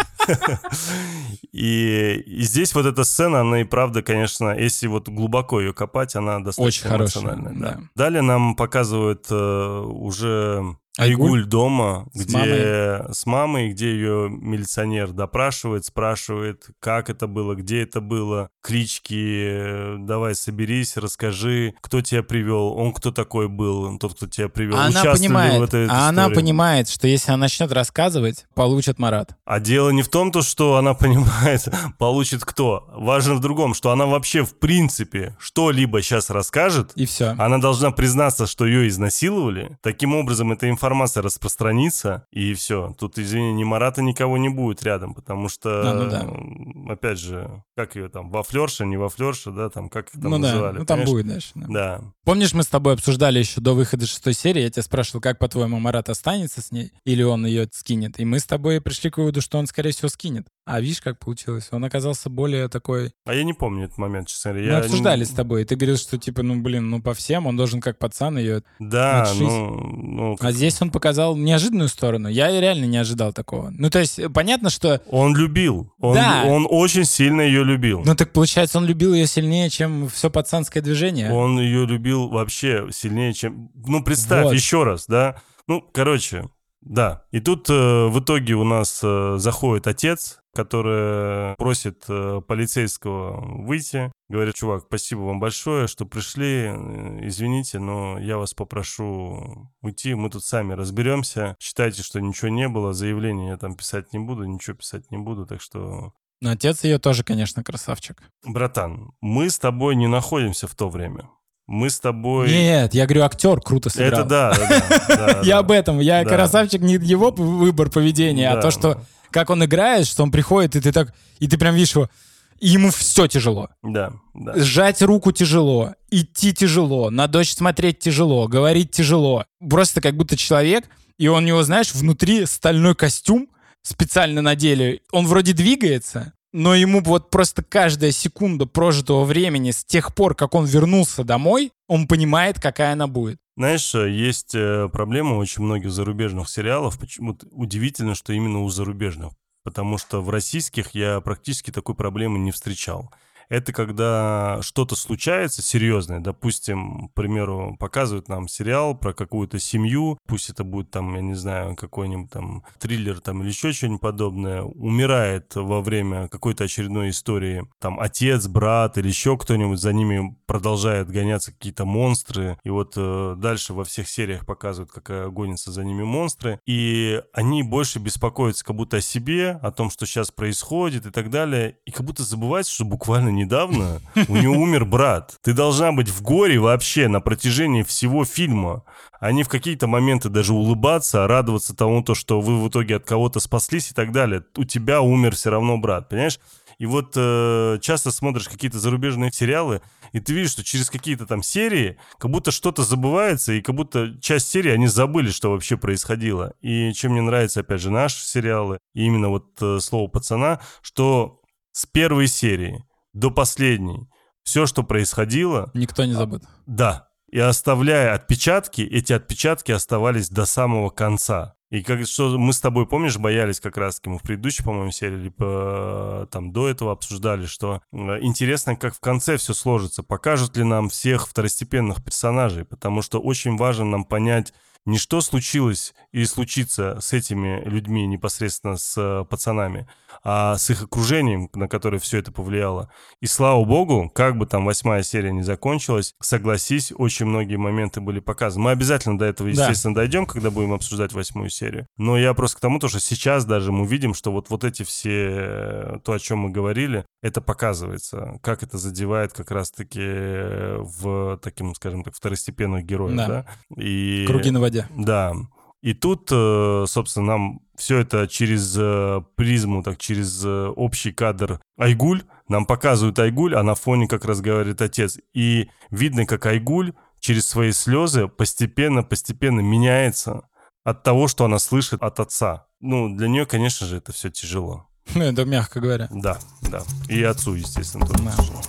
И, и здесь вот эта сцена, она и правда, конечно, если вот глубоко ее копать, она достаточно Очень хорошая, эмоциональная. Да. да. Далее нам показывают э, уже Айгуль? Дома, С где с мамой, где ее милиционер допрашивает, спрашивает, как это было, где это было, клички, э, давай соберись, расскажи, кто тебя привел, он кто такой был, тот, кто тебя привел, Она участвовали понимает, в этой а она истории. понимает, что если она начнет рассказывать, получит Марат. А дело не в том, то, что она понимает, получит кто. Важно в другом, что она вообще в принципе что-либо сейчас расскажет. И все. Она должна признаться, что ее изнасиловали. Таким образом, эта информация распространится, и все. Тут, извини, ни Марата никого не будет рядом, потому что, А, ну да. опять же, как ее там, во флерша, не во флерша, да, там, как их там Ну да, называли. ну там понимаешь? будет дальше. да. Да. Помнишь, мы с тобой обсуждали еще до выхода шестой серии, я тебя спрашивал, как, по-твоему, Марат останется с ней, или он ее скинет? И мы с тобой пришли к выводу, что он, скорее всего, скинет. А видишь, как получилось? Он оказался более такой... А я не помню этот момент, честно говоря. Мы Я обсуждали не- с тобой, и ты говорил, что, типа, ну, блин, ну, по всем, он должен как пацан ее... Да, отшить. ну, ну, А здесь он показал неожиданную сторону. Я реально не ожидал такого. Ну, то есть, понятно, что... Он любил. Он, Да. он очень сильно ее любил. Ну, так получается, он любил ее сильнее, чем все пацанское движение. Он ее любил вообще сильнее, чем... Ну, представь Вот. еще раз, да? Ну, короче, да. И тут э, в итоге у нас э, заходит отец, который просит э, полицейского выйти. Говорит, чувак, спасибо вам большое, что пришли. Э, Извините, но я вас попрошу уйти. Мы тут сами разберемся. Считайте, что ничего не было. Заявление я там писать не буду, ничего писать не буду. Так что Но отец ее тоже, конечно, красавчик. Братан, мы с тобой не находимся в то время. Мы с тобой... Нет, я говорю, актер круто сыграл. Это да, да, да, Я об этом. Я красавчик не его выбор поведения, а то, что как он играет, что он приходит, и ты так, и ты прям видишь его, и ему все тяжело. Да, да. Сжать руку тяжело, идти тяжело, на дочь смотреть тяжело, говорить тяжело. Просто как будто человек, и он у него, знаешь, внутри стальной костюм специально надели. Он вроде двигается, но ему вот просто каждая секунда прожитого времени с тех пор, как он вернулся домой, он понимает, какая она будет. Знаешь, э, есть э, проблема очень многих зарубежных сериалов. Почему-то удивительно, что именно у зарубежных. Потому что в российских я практически такой проблемы не встречал. Это когда что-то случается серьезное. Допустим, к примеру, показывают нам сериал про какую-то семью, пусть это будет там, я не знаю, какой-нибудь там триллер там или еще что-нибудь подобное, умирает во время какой-то очередной истории там отец, брат или еще кто-нибудь, за ними продолжает гоняться какие-то монстры, и вот э, дальше во всех сериях показывают, как гонятся за ними монстры, и они больше беспокоятся как будто о себе, о том, что сейчас происходит и так далее, и как будто забывается, что буквально недавно у него умер брат. Ты должна быть в горе вообще на протяжении всего фильма, а не в какие-то моменты даже улыбаться, радоваться тому, то, что вы в итоге от кого-то спаслись и так далее. У тебя умер все равно брат, понимаешь? И вот э, часто смотришь какие-то зарубежные сериалы, и ты видишь, что через какие-то там серии как будто что-то забывается, и как будто часть серии они забыли, что вообще происходило. И чем мне нравится, опять же, наши сериалы, и именно вот э, слово пацана, что с первой серии до последней все, что происходило... Никто не забыт. Да. И оставляя отпечатки, эти отпечатки оставались до самого конца. И как что мы с тобой, помнишь, боялись как раз, мы в предыдущей, по-моему, серии, либо там до этого обсуждали, что э, интересно, как в конце все сложится, покажут ли нам всех второстепенных персонажей, потому что очень важно нам понять, не что случилось или случится с этими людьми непосредственно с э, пацанами, а с их окружением, на которое все это повлияло. И слава богу, как бы там восьмая серия не закончилась, согласись, очень многие моменты были показаны. Мы обязательно до этого, естественно, да. дойдем, когда будем обсуждать восьмую серию. Но я просто к тому, то, что сейчас даже мы видим, что вот, вот эти все, э, то, о чем мы говорили, это показывается, как это задевает как раз-таки в таким, скажем так, второстепенных героев, да? да? И... Круги на воде. Да. И тут, э, собственно, нам все это через э, призму, так через э, общий кадр Айгуль. Нам показывают Айгуль, а на фоне как раз говорит отец. И видно, как Айгуль через свои слезы постепенно-постепенно меняется от того, что она слышит от отца. Ну, для нее, конечно же, это все тяжело. Ну, это мягко говоря. Да, да. И отцу, естественно, тоже да. тяжело.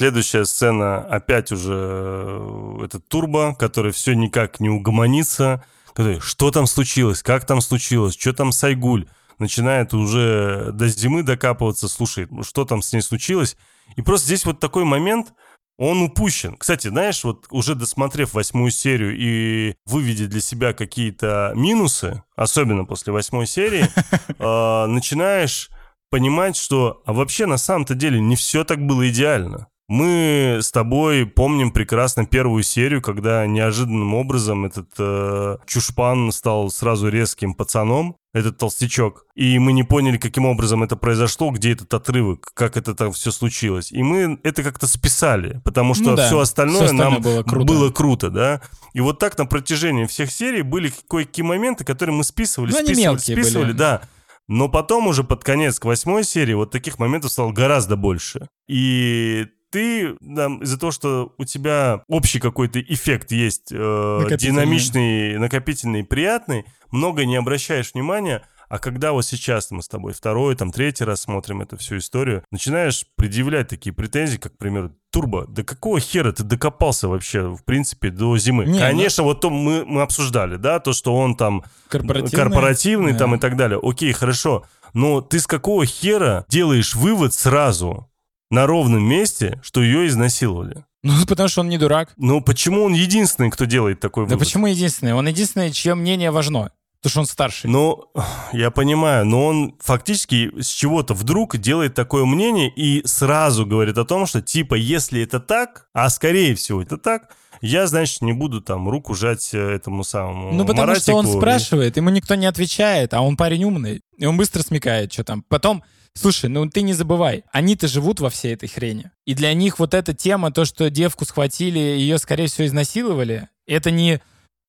Следующая сцена опять уже э, этот турбо, который все никак не угомонится. Который, что там случилось, как там случилось, что там с Айгуль? Начинает уже до зимы докапываться, слушай, что там с ней случилось. И просто здесь вот такой момент, он упущен. Кстати, знаешь, вот уже досмотрев восьмую серию и выведя для себя какие-то минусы, особенно после восьмой серии, э, начинаешь понимать, что а вообще на самом-то деле не все так было идеально. Мы с тобой помним прекрасно первую серию, когда неожиданным образом этот э, чушпан стал сразу резким пацаном, этот толстячок. И мы не поняли, каким образом это произошло, где этот отрывок, как это там все случилось. И мы это как-то списали, потому что ну да, все, остальное все остальное нам было круто. было круто, да. И вот так на протяжении всех серий были кое-какие моменты, которые мы списывали, ну, списывали, списывали, были. да. Но потом уже под конец к восьмой серии вот таких моментов стало гораздо больше. И ты да, из-за того, что у тебя общий какой-то эффект есть, э, динамичный, накопительный, приятный, много не обращаешь внимания, а когда вот сейчас мы с тобой второй, там, третий раз смотрим эту всю историю, начинаешь предъявлять такие претензии, как, к примеру, Турбо, да какого хера ты докопался вообще, в принципе, до зимы? Не, Конечно, ну... вот то мы, мы обсуждали, да, то, что он там корпоративный, корпоративный да. там и так далее. Окей, хорошо. Но ты с какого хера делаешь вывод сразу? На ровном месте, что ее изнасиловали. Ну, потому что он не дурак. Ну, почему он единственный, кто делает такой вывод? Да почему единственный? Он единственный, чье мнение важно. Потому что он старший. Ну, я понимаю, но он фактически с чего-то вдруг делает такое мнение и сразу говорит о том, что типа, если это так, а скорее всего это так, я, значит, не буду там руку жать э, этому самому Ну, потому Маратику. что он спрашивает, ему никто не отвечает, а он парень умный, и он быстро смекает, что там. Потом Слушай, ну ты не забывай, они-то живут во всей этой хрени. И для них вот эта тема, то, что девку схватили, ее, скорее всего, изнасиловали, это не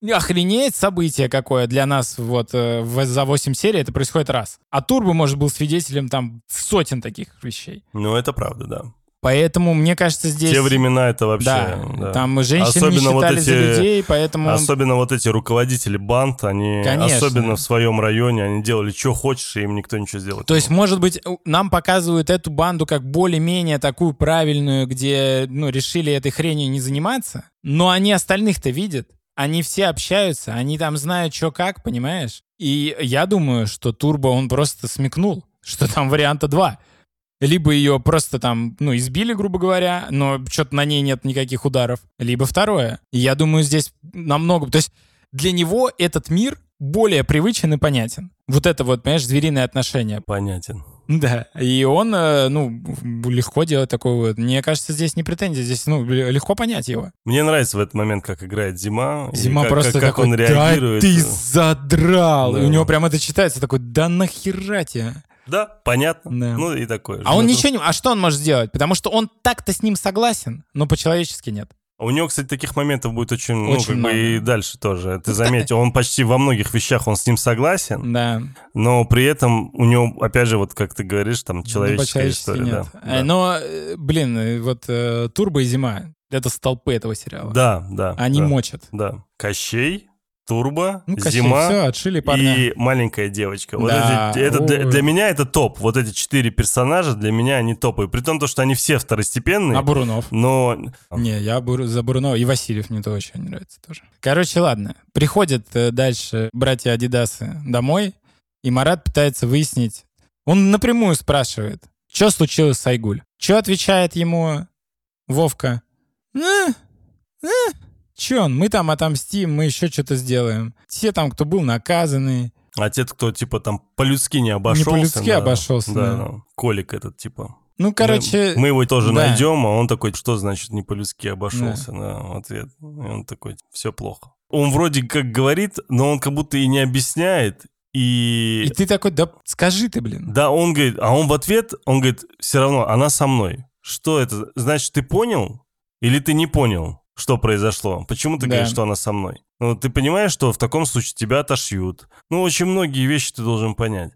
охренеть событие какое для нас вот э, за 8 серий, это происходит раз. А Турбо, может, был свидетелем там сотен таких вещей. Ну, это правда, да. Поэтому, мне кажется, здесь... Те времена это вообще... Да, да. там женщины особенно не считали вот эти, за людей, поэтому... Особенно вот эти руководители банд, они, Конечно. особенно в своем районе, они делали, что хочешь, и им никто ничего сделать То есть, может быть, нам показывают эту банду как более-менее такую правильную, где, ну, решили этой хренью не заниматься, но они остальных-то видят. они все общаются, они там знают, что как, понимаешь? И я думаю, что Турбо, он просто смекнул, что там варианта два. Либо ее просто там, ну, избили, грубо говоря, но что-то на ней нет никаких ударов. Либо второе. Я думаю, здесь намного... То есть для него этот мир более привычен и понятен. Вот это вот, понимаешь, звериное отношение. Понятен. Да, и он, э, ну, легко делает такое вот. Мне кажется, здесь не претензия, здесь, ну, легко понять его. Мне нравится в этот момент, как играет Зима. Зима как, просто как, как такой, он реагирует. да ты задрал! Да. И у него прям это читается, такой, да нахера тебе? Да, понятно. Да. Ну и такое. А он Ну, ничего не... А что он может сделать? Потому что он так-то с ним согласен, но по-человечески нет. У него, кстати, таких моментов будет очень, ну, Очень как много. бы и дальше тоже. Ты заметил, он почти во многих вещах он с ним согласен, Да. но при этом у него, опять же, вот как ты говоришь, там Ну, человеческая по-человечески история. нет. Да, Э, да. Но, э, блин, э, вот Турбо и Зима — это столпы этого сериала. да, да. Они да, мочат. Да. Кощей, Турбо, Ну, Кощей, Зима все, отшили парня. и маленькая девочка. Вот Да, эти- это для, для меня это топ. Вот эти четыре персонажа для меня они топовые. При том, то, что они все второстепенные. А Бурунов? Но Не, я за Бурунова. И Васильев мне тоже очень нравится тоже. Короче, ладно. Приходят э, дальше братья Адидасы домой, и Марат пытается выяснить. Он напрямую спрашивает, что случилось с Айгуль. Что отвечает ему Вовка? «Э, э, Че он? Мы там отомстим, мы еще что-то сделаем. Все там, кто был наказаны. а те, кто типа там по-людски не обошелся. по-людски да, обошелся, Да, да. да. Колик этот типа. Ну, короче... Мы, мы его тоже да. найдем, а он такой, что значит не по-людски обошелся? Да. в ответ. И он такой, все плохо. Он вроде как говорит, но он как будто и не объясняет. И, И ты такой, да скажи ты, блин. да, он говорит, а он в ответ, он говорит, все равно, она со мной. Что это? Значит, ты понял или ты не понял, что произошло? Почему ты Да. говоришь, что она со мной? Ну, ты понимаешь, что в таком случае тебя отошьют. Ну, очень многие вещи ты должен понять.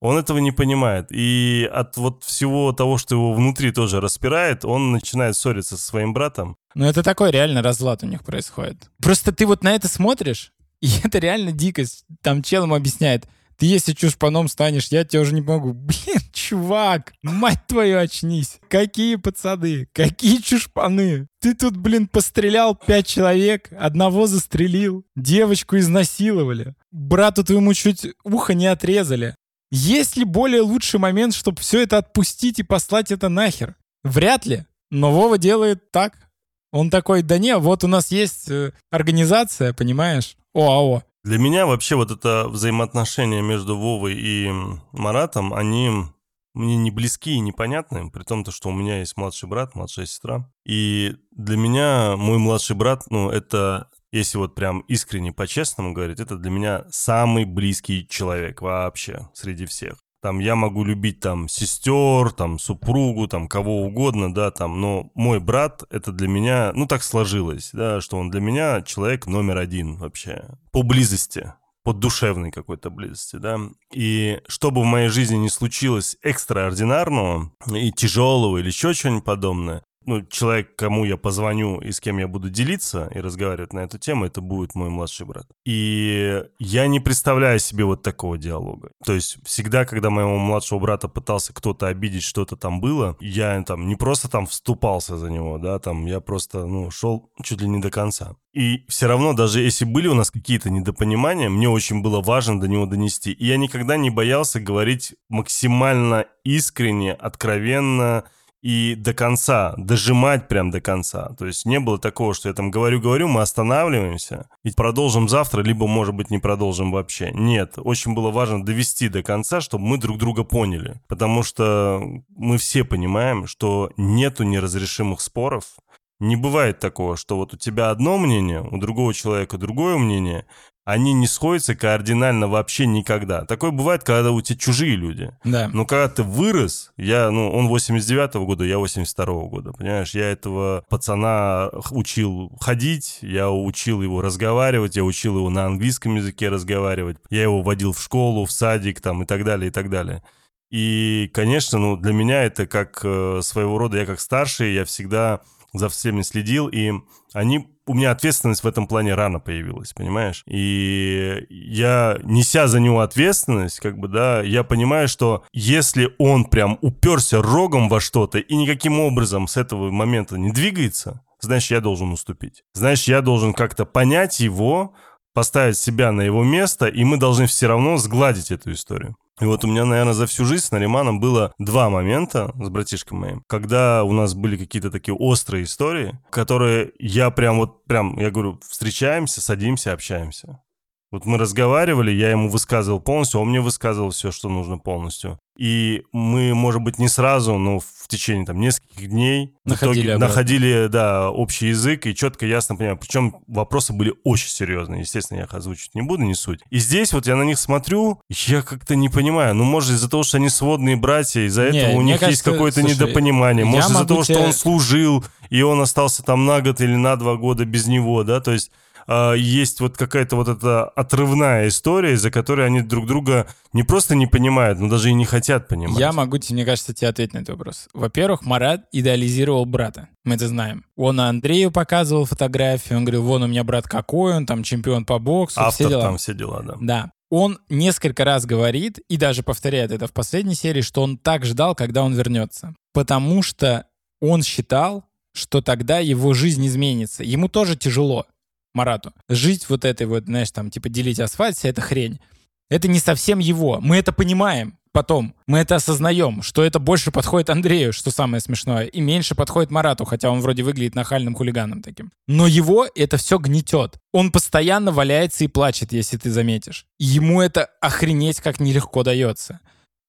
Он этого не понимает. И от вот всего того, что его внутри тоже распирает, он начинает ссориться со своим братом. Ну, это такой реально разлад у них происходит. Просто ты вот на это смотришь, и это реально дикость. Там чел ему объясняет, ты если чушпаном станешь, я тебе уже не помогу. Блин, чувак, мать твою, очнись. Какие пацаны, какие чушпаны. Ты тут, блин, пострелял пять человек, одного застрелил, девочку изнасиловали, брату твоему чуть ухо не отрезали. Есть ли более лучший момент, чтобы все это отпустить и послать это нахер? Вряд ли. Но Вова делает так. Он такой, да не, вот у нас есть э, организация, понимаешь? ОАО. Для меня вообще вот это взаимоотношения между Вовой и Маратом, они мне не близки и непонятны, при том, то, что у меня есть младший брат, младшая сестра. И для меня мой младший брат, ну, это, если вот прям искренне, по-честному говорить, это для меня самый близкий человек вообще среди всех. Там я могу любить там сестер, там супругу, там кого угодно, да, там, но мой брат это для меня, ну так сложилось, да, что он для меня человек номер один вообще по близости, по душевной какой-то близости, да. И что бы в моей жизни не случилось экстраординарного и тяжелого или еще что-нибудь подобное, ну, человек, кому я позвоню и с кем я буду делиться и разговаривать на эту тему, это будет мой младший брат. И я не представляю себе вот такого диалога. То есть всегда, когда моего младшего брата пытался кто-то обидеть, что-то там было, я там не просто там вступался за него, да, там я просто, ну, шел чуть ли не до конца. И все равно, даже если были у нас какие-то недопонимания, мне очень было важно до него донести. И я никогда не боялся говорить максимально искренне, откровенно, и до конца, дожимать прям до конца. То есть не было такого, что я там говорю-говорю, мы останавливаемся и продолжим завтра, либо, может быть, не продолжим вообще. Нет, очень было важно довести до конца, чтобы мы друг друга поняли. Потому что мы все понимаем, что нету неразрешимых споров, не бывает такого, что вот у тебя одно мнение, у другого человека другое мнение, они не сходятся кардинально вообще никогда. Такое бывает, когда у тебя чужие люди. Да. Но когда ты вырос, я, ну, он 89-го года, я 82-го года, понимаешь? Я этого пацана учил ходить, я учил его разговаривать, я учил его на английском языке разговаривать, я его водил в школу, в садик там и так далее, и так далее. И, конечно, ну, для меня это как э, своего рода, я как старший, я всегда за всеми следил, и они у меня ответственность в этом плане рано появилась, понимаешь? И я, неся за него ответственность, как бы, да, я понимаю, что если он прям уперся рогом во что-то и никаким образом с этого момента не двигается, значит, я должен уступить. Значит, я должен как-то понять его, поставить себя на его место, и мы должны все равно сгладить эту историю. И вот у меня, наверное, за всю жизнь с Нариманом было два момента с братишкой моим, когда у нас были какие-то такие острые истории, которые я прям вот, прям, я говорю, встречаемся, садимся, общаемся. Вот мы разговаривали, я ему высказывал полностью, он мне высказывал все, что нужно полностью. И мы, может быть, не сразу, но в течение там нескольких дней Находили, итоге, находили да, общий язык и четко, ясно понимаю. Причем вопросы были очень серьезные. Естественно, я их озвучить не буду, не суть. И здесь вот я на них смотрю, я как-то не понимаю. Ну, может, из-за того, что они сводные братья, из-за Не, этого у них кажется, есть какое-то слушай, недопонимание. Может, из-за того, что тебе- он служил, и он остался там на год или на два года без него, да, то есть а, есть вот какая-то вот эта отрывная история, из-за которой они друг друга не просто не понимают, но даже и не хотят понимать. Я могу, тебе, мне кажется, тебе ответить на этот вопрос. Во-первых, Марат идеализировал брата. Мы это знаем. Он Андрею показывал фотографии, он говорил, вон у меня брат какой, он там чемпион по боксу, все Автор дела. там все дела, да. Да. Он несколько раз говорит, и даже повторяет это в последней серии, что он так ждал, когда он вернется. Потому что он считал, что тогда его жизнь изменится. Ему тоже тяжело, Марату. Жить вот этой вот, знаешь, там, типа делить асфальт, вся эта хрень. Это не совсем его. Мы это понимаем потом. Мы это осознаем, что это больше подходит Андрею, что самое смешное, и меньше подходит Марату, хотя он вроде выглядит нахальным хулиганом таким. Но его это все гнетет. Он постоянно валяется и плачет, если ты заметишь. Ему это охренеть как нелегко дается.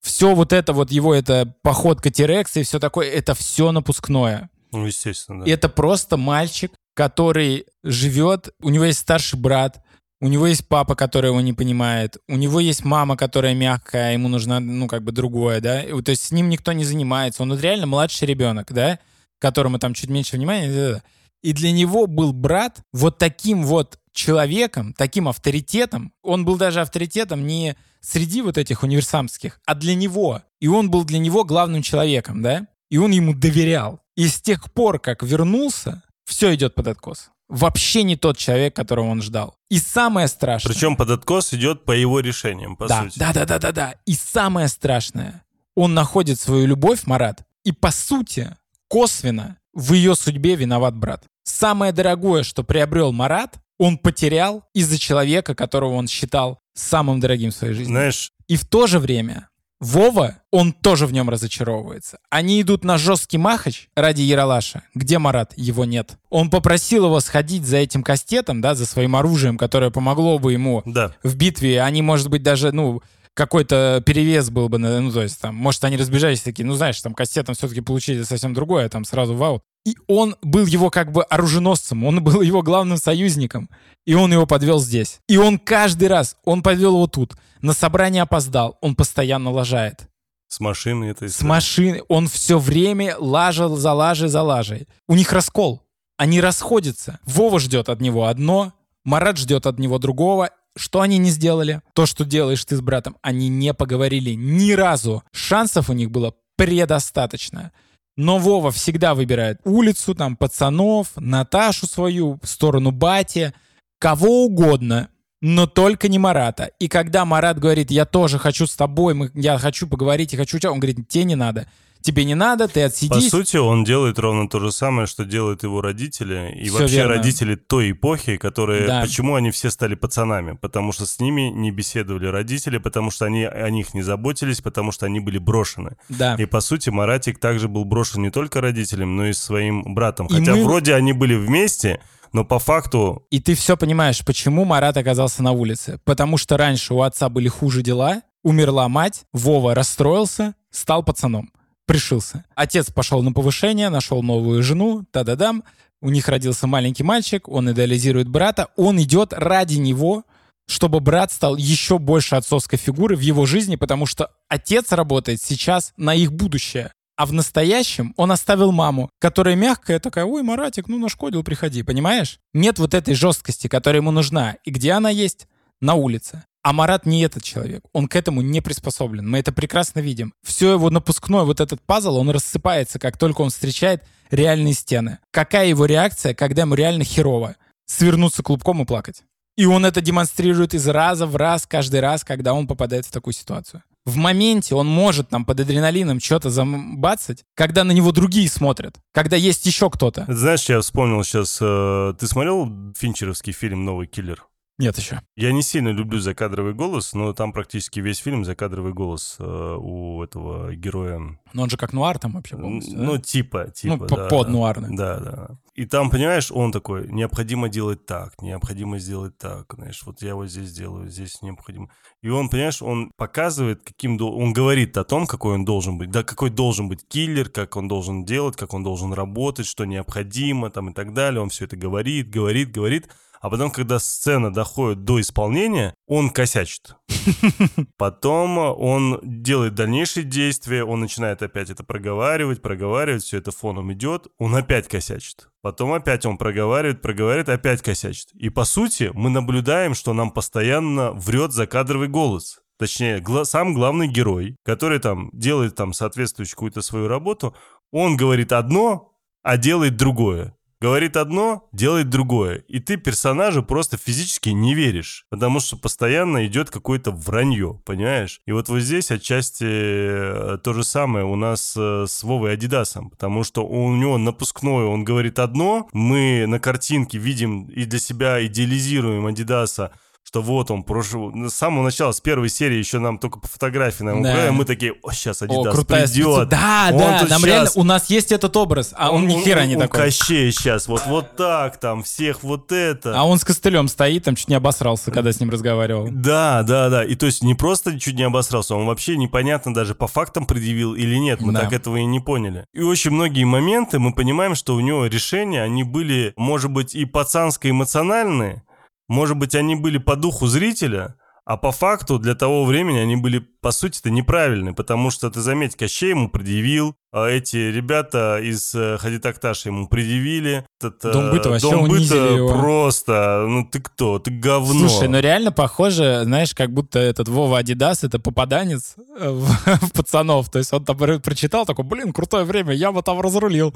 Все вот это вот его, это походка Терекса и все такое, это все напускное. Ну, естественно, да. Это просто мальчик, который живет, у него есть старший брат, у него есть папа, который его не понимает, у него есть мама, которая мягкая, ему нужно, ну, как бы другое, да, то есть с ним никто не занимается, он вот реально младший ребенок, да, которому там чуть меньше внимания, и для него был брат вот таким вот человеком, таким авторитетом, он был даже авторитетом не среди вот этих универсамских, а для него, и он был для него главным человеком, да, и он ему доверял. И с тех пор, как вернулся, все идет под откос. Вообще не тот человек, которого он ждал. И самое страшное... Причем под откос идет по его решениям, по да, сути. да, да, да, да, да. И самое страшное, он находит свою любовь, Марат, и по сути, косвенно, в ее судьбе виноват брат. Самое дорогое, что приобрел Марат, он потерял из-за человека, которого он считал самым дорогим в своей жизни. Знаешь, И в то же время Вова, он тоже в нем разочаровывается. Они идут на жесткий махач ради Яралаша. Где Марат? Его нет. Он попросил его сходить за этим кастетом, да, за своим оружием, которое помогло бы ему да, в битве. Они, может быть, даже, ну, какой-то перевес был бы, ну, то есть там, может, они разбежались такие, ну, знаешь, там кастетом все-таки получили совсем другое, там сразу вау. И он был его как бы оруженосцем, он был его главным союзником, и он его подвел здесь. И он каждый раз, он подвел его тут, на собрание опоздал, он постоянно лажает. с машиной это С машины он все время лажал за лажей за лажей. У них раскол. Они расходятся. Вова ждет от него одно, Марат ждет от него другого. Что они не сделали? То, что делаешь ты с братом, они не поговорили ни разу. Шансов у них было предостаточно. Но Вова всегда выбирает улицу, там, пацанов, Наташу свою, сторону бати, кого угодно, но только не Марата. И когда Марат говорит, я тоже хочу с тобой, мы, я хочу поговорить, я хочу... чё», Он говорит, тебе не надо. Тебе не надо, ты По отсидись. сути, он делает ровно то же самое, что делают его родители. И Всё вообще верно. родители той эпохи, которые... Да. Почему они все стали пацанами? Потому что с ними не беседовали родители, потому что они о них не заботились, потому что они были брошены. Да. И, по сути, Маратик также был брошен не только родителям, но и своим братом. И Хотя мы- вроде они были вместе, но по факту... И ты все понимаешь, почему Марат оказался на улице. Потому что раньше у отца были хуже дела, умерла мать, Вова расстроился, стал пацаном, пришился. Отец пошел на повышение, нашел новую жену, та-да-дам. У них родился маленький мальчик, он идеализирует брата, он идет ради него, чтобы брат стал еще больше отцовской фигуры в его жизни, потому что отец работает сейчас на их будущее. А в настоящем он оставил маму, которая мягкая, такая, ой, Маратик, ну нашкодил, приходи, понимаешь? Нет вот этой жесткости, которая ему нужна. И где она есть? На улице. А Марат не этот человек. Он к этому не приспособлен. Мы это прекрасно видим. Все его напускной вот этот пазл, он рассыпается, как только он встречает реальные стены. Какая его реакция, когда ему реально херово? Свернуться клубком и плакать. И он это демонстрирует из раза в раз, каждый раз, когда он попадает в такую ситуацию. В моменте он может там под адреналином что-то замбацать, когда на него другие смотрят, когда есть еще кто-то. Знаешь, я вспомнил сейчас, э, ты смотрел финчеровский фильм «Новый киллер»? Нет еще. Я не сильно люблю закадровый голос, но там практически весь фильм закадровый голос э, у этого героя. Но он же как нуар там вообще полностью, Ну, да? типа, типа, Ну, да. под нуарный. Да, да. И там, понимаешь, он такой, необходимо делать так, необходимо сделать так, знаешь, вот я вот здесь делаю, здесь необходимо. И он, понимаешь, он показывает, каким... Он говорит о том, какой он должен быть, да, какой должен быть киллер, как он должен делать, как он должен работать, что необходимо, там и так далее. Он все это говорит, говорит, говорит. А потом, когда сцена доходит до исполнения, он косячит. Потом он делает дальнейшие действия, он начинает опять это проговаривать, проговаривать, все это фоном идет, он опять косячит. Потом опять он проговаривает, проговаривает, опять косячит. И по сути мы наблюдаем, что нам постоянно врет закадровый голос. Точнее, гла- сам главный герой, который там делает там соответствующую какую-то свою работу, он говорит одно, а делает другое. Говорит одно, делает другое. И ты персонажу просто физически не веришь. Потому что постоянно идет какое-то вранье, понимаешь? И вот вот здесь отчасти э, то же самое у нас э, с Вовой Адидасом. Потому что у него напускное, он говорит одно, мы на картинке видим и для себя идеализируем Адидаса, что вот он прошел. С самого начала, с первой серии еще нам только по фотографии нам Да. управляли, мы такие, о, сейчас О, Адидас крутая специ- придет. Да, Он да, нам щас- реально, у нас есть этот образ, а он, ни хера не у такой. Кощей сейчас, вот, вот так там, всех вот это. А он с костылем стоит, там чуть не обосрался, когда с ним разговаривал. Да, да, да. И то есть не просто чуть не обосрался, он вообще непонятно даже по фактам предъявил или нет. Мы Да. так этого и не поняли. И очень многие моменты мы понимаем, что у него решения, они были, может быть, и пацанско-эмоциональные, может быть, они были по духу зрителя, а по факту для того времени они были, по сути-то, неправильные, потому что, ты заметь, Кощей ему предъявил, а эти ребята из э, Хадитакташа ему предъявили. Этот, э, Дом быта вообще Дом быта его. просто, ну ты кто, ты говно. Слушай, ну реально похоже, знаешь, как будто этот Вова Адидас это попаданец э, в, в пацанов. То есть он там про- прочитал, такой, блин, крутое время, я бы там разрулил.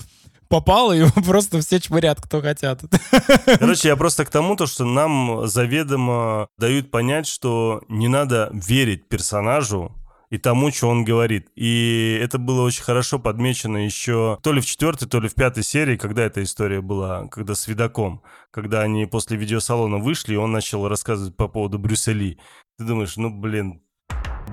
Попал, и просто все чмырят, кто хотят. Короче, я просто к тому, то, что нам заведомо дают понять, что не надо верить персонажу и тому, что он говорит. И это было очень хорошо подмечено еще то ли в четвертой, то ли в пятой серии, когда эта история была, когда с Видаком, когда они после видеосалона вышли, и он начал рассказывать по поводу Брюссели. Ты думаешь, ну, блин,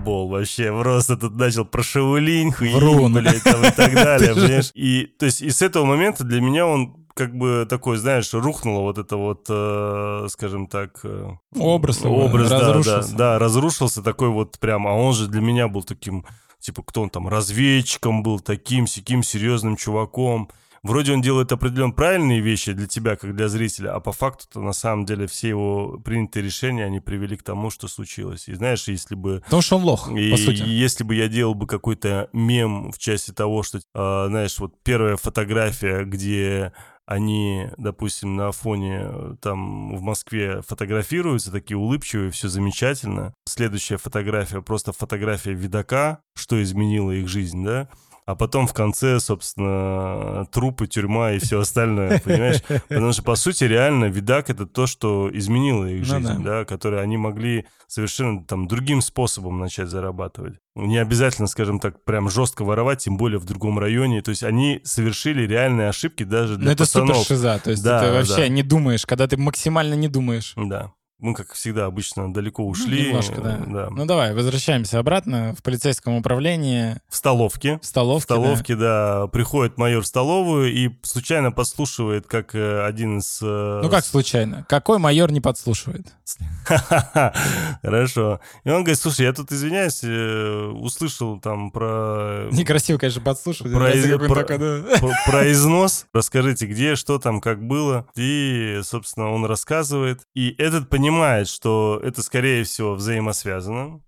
бол вообще просто тут начал про Шаулинь, Врун. блядь, там и так далее, понимаешь? И, то есть, и с этого момента для меня он как бы такой, знаешь, рухнуло вот это вот, э, скажем так... э, Образ Образ, да, да, разрушился. да, разрушился такой вот прям, а он же для меня был таким, типа, кто он там, разведчиком был, таким, сяким серьезным чуваком. Вроде он делает определенно правильные вещи для тебя, как для зрителя, а по факту-то на самом деле все его принятые решения, они привели к тому, что случилось. И знаешь, если бы Потому что он лох, и по сути. если бы я делал бы какой-то мем в части того, что, а, знаешь, вот первая фотография, где они, допустим, на фоне э, там в Москве фотографируются, такие улыбчивые, все замечательно. Следующая фотография, просто фотография видака, что изменило их жизнь, да? А потом в конце, собственно, трупы, тюрьма и все остальное, понимаешь? Потому что, по сути, реально, видак — это то, что изменило их Ну жизнь, да. да, которые они могли совершенно там другим способом начать зарабатывать. Не обязательно, скажем так, прям жестко воровать, тем более в другом районе. То есть они совершили реальные ошибки даже для Ну это супер шиза, то есть Да, ты вообще да. не думаешь, когда ты максимально не думаешь. Да. Мы, как всегда, обычно далеко Ну, ушли. немножко, да. да. Ну давай, возвращаемся обратно в полицейском управлении, В столовке. в В столовке. да. столовке, да. приходит майор в столовую и случайно подслушивает, как э, один из... э, Ну как случайно? Какой майор не подслушивает? Хорошо. И он говорит, слушай, я тут, извиняюсь, э, услышал там про... Некрасиво, конечно, подслушивать. Про износ. Расскажите, где, что там, как было. И, собственно, он рассказывает. И этот понимает, что это, скорее всего, взаимосвязано.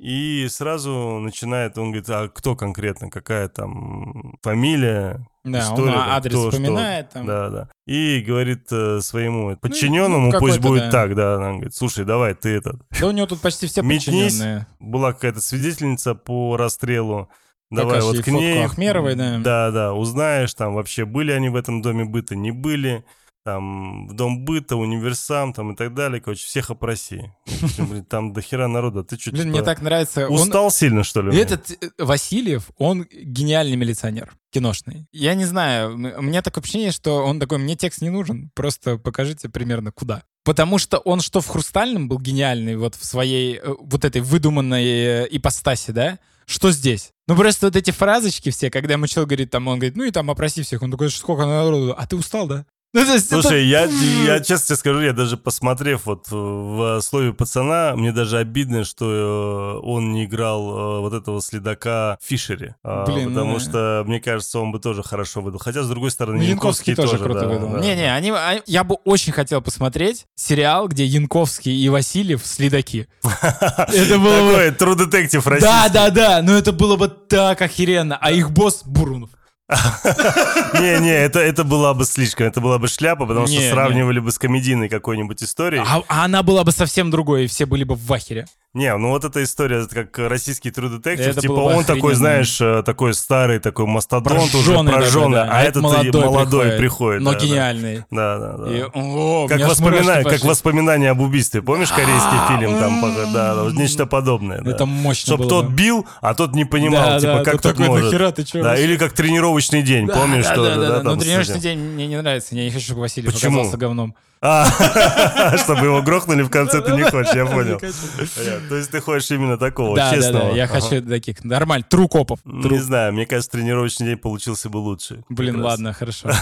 И сразу начинает, он говорит, а кто конкретно, какая там фамилия, Да, он история, там, адрес кто, что. вспоминает. Там. Да, да. И говорит э, своему подчиненному, ну, пусть будет да. так, да. Она говорит, слушай, давай, ты этот. Да у него тут почти все Метнись. подчиненные. Была какая-то свидетельница по расстрелу. Давай Покажи вот к ней. Ахмеровой, да. Да, да, узнаешь, там вообще были они в этом доме быта, не были. Там в Дом быта, Универсам там и так далее, короче, всех опроси. Блин, там до хера народа, ты что, Блин, мне так нравится. он- устал сильно, что ли? Этот э, Васильев, он гениальный милиционер, киношный. Я не знаю, у меня такое ощущение, что он такой, мне текст не нужен, просто покажите примерно куда. Потому что он что в «Хрустальном» был гениальный вот в своей э, вот этой выдуманной э, ипостаси, да? Что здесь? Ну просто вот эти фразочки все, когда ему человек говорит, там, он говорит, ну и там опроси всех, он такой, сколько народу, а ты устал, да? Ну, то есть это- Слушай, я, я честно тебе скажу, я даже посмотрев вот в слове пацана, мне даже обидно, что э, он не играл э, вот этого следака в Фишере. А, Блин, потому ну, что, мне кажется, он бы тоже хорошо выдал. Хотя, с другой стороны, Ну, Янковский тоже круто да, выдал. да. Не-не, они, а- я бы очень хотел посмотреть сериал, где Янковский и Васильев следаки. Это было бы... True Detective Да, российский. да, да, но это было бы так охеренно. А их босс Бурунов. Не-не, это, это была бы слишком, это была бы шляпа, потому что сравнивали бы с комедийной какой-нибудь историей. А, а она была бы совсем другой, и все были бы в вахере. Не, ну вот эта история, как российский True Detective, Это типа он такой, знаешь, э, такой старый, такой мастодонт уже Прожжённый даже, прожженный, да. а этот молодой, молодой приходит. Но да, да. гениальный. Да, да, да. И, о, Как, меня аж воспомина- мурашки как воспоминание об убийстве. Помнишь корейский А, фильм? Там, м. пока- да, вот нечто подобное. да. Это мощно Чтоб тот бил, а тот не понимал, Да, типа, да, как да, так может. «Нахера ты чё да, вообще?» или как тренировочный день, Да, помнишь, да, что да, да, да, да. Но с тренировочный день мне не нравится. Я не хочу, чтобы Васильев Почему? оказался говном. А, чтобы его грохнули в конце, ты не хочешь, я понял. Понятно. То есть ты хочешь именно такого, Да, да, честного. да, я хочу таких. Нормально, тру копов. Тру. Не знаю, мне кажется, тренировочный день получился бы лучше. Блин, ладно, хорошо.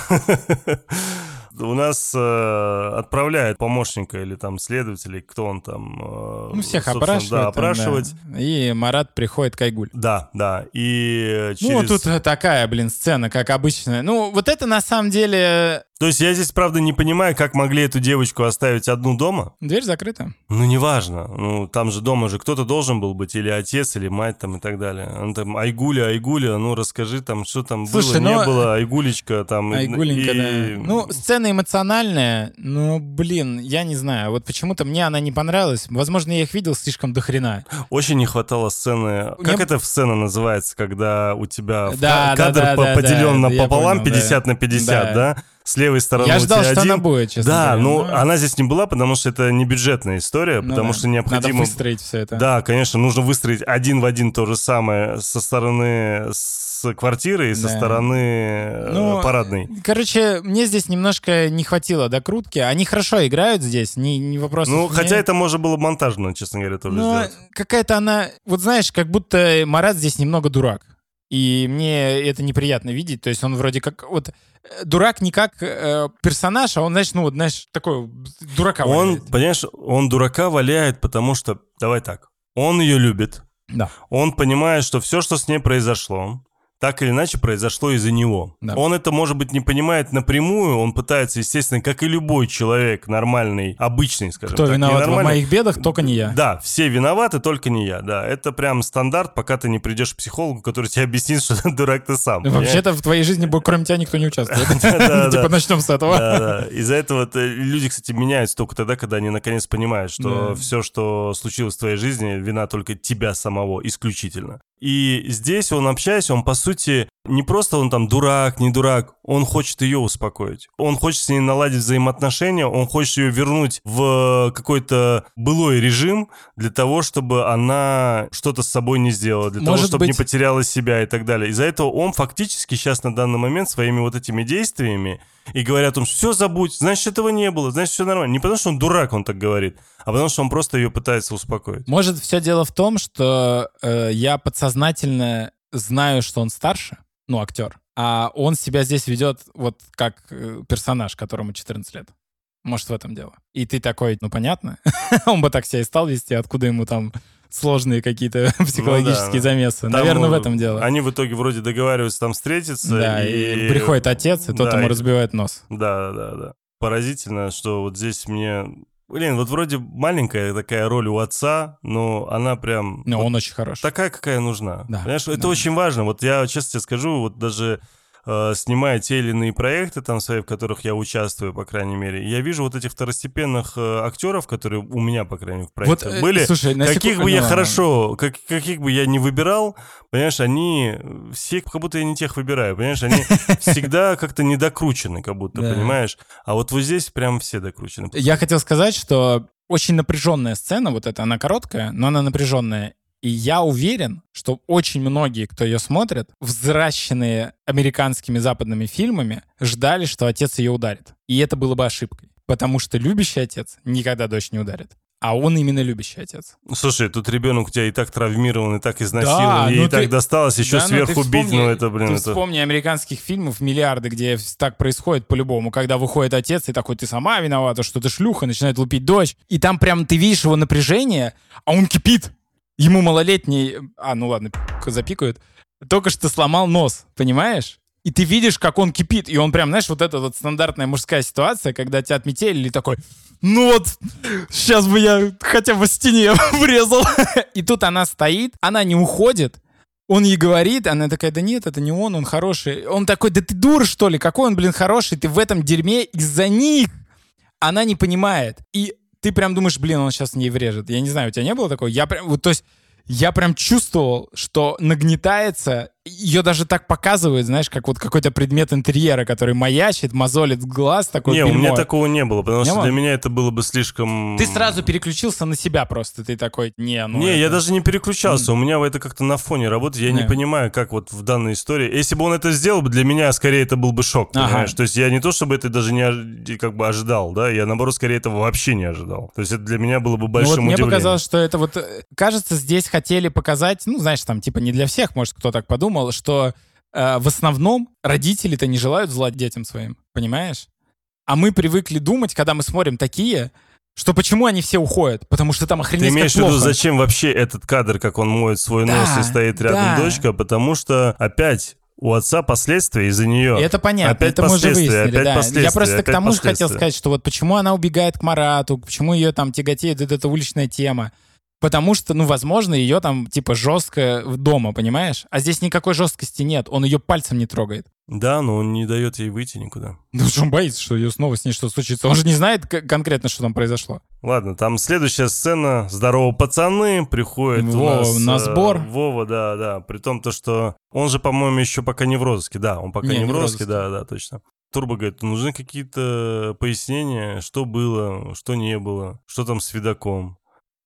У нас э, отправляет помощника или там следователей, кто он там. э, Ну, всех опрашивают. Да, опрашивать. да. И Марат приходит к Айгуль. Да, да. И через... Ну, тут э, такая, блин, сцена, как обычная. Ну, вот это на самом деле... То есть я здесь, правда, не понимаю, как могли эту девочку оставить одну дома. Дверь закрыта. Ну, неважно. Ну, там же дома же кто-то должен был быть, или отец, или мать там и так далее. Он там, Айгуля, Айгуля, ну, расскажи там, что там Слушай, было, ну, не было, Айгулечка там. Айгуленька, и- да. Ну, сцена эмоциональная, но, блин, я не знаю. Вот почему-то мне она не понравилась. Возможно, я их видел слишком до хрена. Очень не хватало сцены. Мне- Как эта сцена называется, когда у тебя Да, ка- да, кадр да, да, поделен да, пополам, понял, 50 да. на 50, Да. да? С левой стороны Я ждал, что один. она будет, честно Да, говоря. ну но- она здесь не была, потому что это не бюджетная история, Ну потому да. что необходимо... Надо выстроить все это. Да, конечно, нужно выстроить один в один то же самое со стороны с квартиры и со Да. стороны э, Ну, парадной. Короче, мне здесь немножко не хватило докрутки. Они хорошо играют здесь, не, не вопрос. Ну, хотя это можно было монтажно, честно говоря, тоже Но сделать. какая-то она... Вот знаешь, как будто Марат здесь немного дурак. И мне это неприятно видеть. То есть он вроде как... Вот э, дурак не как э, персонаж, а он, знаешь, ну вот, знаешь, такой дурака Он, валяет. понимаешь, он дурака валяет, потому что, давай так, он ее любит, Да. он понимает, что все, что с ней произошло, так или иначе произошло из-за него. Да. Он это, может быть, не понимает напрямую, он пытается, естественно, как и любой человек нормальный, обычный, скажем Кто так, виноват в моих бедах, только не я. Да, все виноваты, только не я, да. Это прям стандарт, пока ты не придешь к психологу, который тебе объяснит, что дурак ты сам. Ну, Вообще-то в твоей жизни, кроме тебя, никто не участвует. Да, Типа начнем с этого. Из-за этого -то люди, кстати, меняются только тогда, когда они наконец понимают, что все, что случилось в твоей жизни, вина только тебя самого исключительно. И здесь он, общаясь, он, по сути, не просто он там дурак, не дурак, он хочет ее успокоить. Он хочет с ней наладить взаимоотношения, он хочет ее вернуть в какой-то былой режим для того, чтобы она что-то с собой не сделала, для того, Может чтобы не быть- потеряла себя и так далее. Из-за этого он фактически сейчас на данный момент своими вот этими действиями и говорят о том, что все забудь, значит, этого не было, значит, все нормально. Не потому, что он дурак, он так говорит, а потому, что он просто ее пытается успокоить. Может, все дело в том, что э, я подсознательно знаю, что он старше, ну, актер, а он себя здесь ведет вот как э, персонаж, которому 14 лет. Может, в этом дело. И ты такой, ну, понятно, он бы так себя и стал вести, откуда ему там сложные какие-то психологические да. замесы. Там, Наверное, в этом дело. Они в итоге вроде договариваются там встретиться. Да, и приходит отец, и тот да, ему и- разбивает нос. Да, да, да. Поразительно, что вот здесь мне... Блин, вот вроде маленькая такая роль у отца, но она прям... Но вот он очень хорош. такая, какая нужна. Да, Понимаешь, это да. очень важно. Вот я честно тебе скажу, вот даже снимая те или иные проекты, там свои, в которых я участвую, по крайней мере, я вижу вот этих второстепенных э, актеров, которые у меня, по крайней мере, в проектах Вот, э, были. слушай, каких секунду- бы я хорошо, как, каких бы я не выбирал, понимаешь, они все, как будто я не тех выбираю, понимаешь, они всегда как-то недокручены, как будто, понимаешь. А вот вот здесь прям все докручены. Я хотел сказать, что очень напряженная сцена, вот эта, она короткая, но она напряженная. И я уверен, что очень многие, кто ее смотрит, взращенные американскими западными фильмами, ждали, что отец ее ударит. И это было бы ошибкой. Потому что любящий отец никогда дочь не ударит. А он именно любящий отец. Слушай, тут ребенок у тебя и так травмирован, и так изнасилован, Да, ей ну и так ты- досталось, еще Да, ну ты сверху бить, ну это, блин, ты это... вспомни американских фильмов миллиарды, где так происходит по-любому, когда выходит отец и такой, ты сама виновата, что ты шлюха, начинает лупить дочь. И там прям ты видишь его напряжение, а он кипит. Ему малолетний, а, ну ладно, запикают, только что сломал нос, понимаешь? И ты видишь, как он кипит, и он прям, знаешь, вот эта вот стандартная мужская ситуация, когда тебя отметили, и такой, ну вот, сейчас бы я хотя бы стене врезал. И тут она стоит, она не уходит, он ей говорит, она такая, да нет, это не он, он хороший. Он такой, да ты дура, что ли? Какой он, блин, хороший? Ты в этом дерьме из-за них. Она не понимает. И ты прям думаешь, блин, он сейчас в ней врежет. Я не знаю, у тебя не было такого? Я прям, вот, то есть, я прям чувствовал, что нагнетается, ее даже так показывают, знаешь, как вот какой-то предмет интерьера, который маячит, мозолит глаз, такой Не, у меня такого не было, потому Не что было? для меня это было бы слишком... Ты сразу переключился на себя просто, ты такой, не, ну Не, я это- даже не переключался, у меня это как-то на фоне работает, я не Не. понимаю, как вот в данной истории. Если бы он это сделал, для меня скорее это был бы шок, Ага. понимаешь? То есть я не то, чтобы это даже не как бы ожидал, да, я наоборот скорее этого вообще не ожидал. То есть это для меня было бы Ну большим вот мне удивлением. показалось, что это вот, э, кажется, здесь хотели показать, ну, знаешь, там, типа, не для всех, может, кто так подумал, что э, в основном родители-то не желают зла детям своим, понимаешь? А мы привыкли думать, когда мы смотрим такие, что почему они все уходят? Потому что там Ты охренеть имеешь в виду, зачем вообще этот кадр, как он моет свой Да, нос и стоит рядом да. дочка? Потому что опять у отца последствия из-за нее. И Это понятно, Опять это мы уже выяснили, опять да. последствия, Я просто к опять тому же хотел сказать, что вот почему она убегает к Марату, почему ее там тяготеет эта уличная тема. Потому что, ну, возможно, ее там, типа, жестко дома, понимаешь? А здесь никакой жесткости нет, он ее пальцем не трогает. Да, но он не дает ей выйти никуда. Ну, он боится, что ее снова с ней что-то случится. Он же не знает конкретно, что там произошло. Ладно, там следующая сцена. Здорово, пацаны. Приходит у Вова нас... на э, сбор. Вова, да, да. При том, то, что он же, по-моему, еще пока не в розыске. Да, он пока Не, не, в розыске, розыске. да, да, точно. Турбо говорит, нужны какие-то пояснения, что было, что не было, что там с видаком.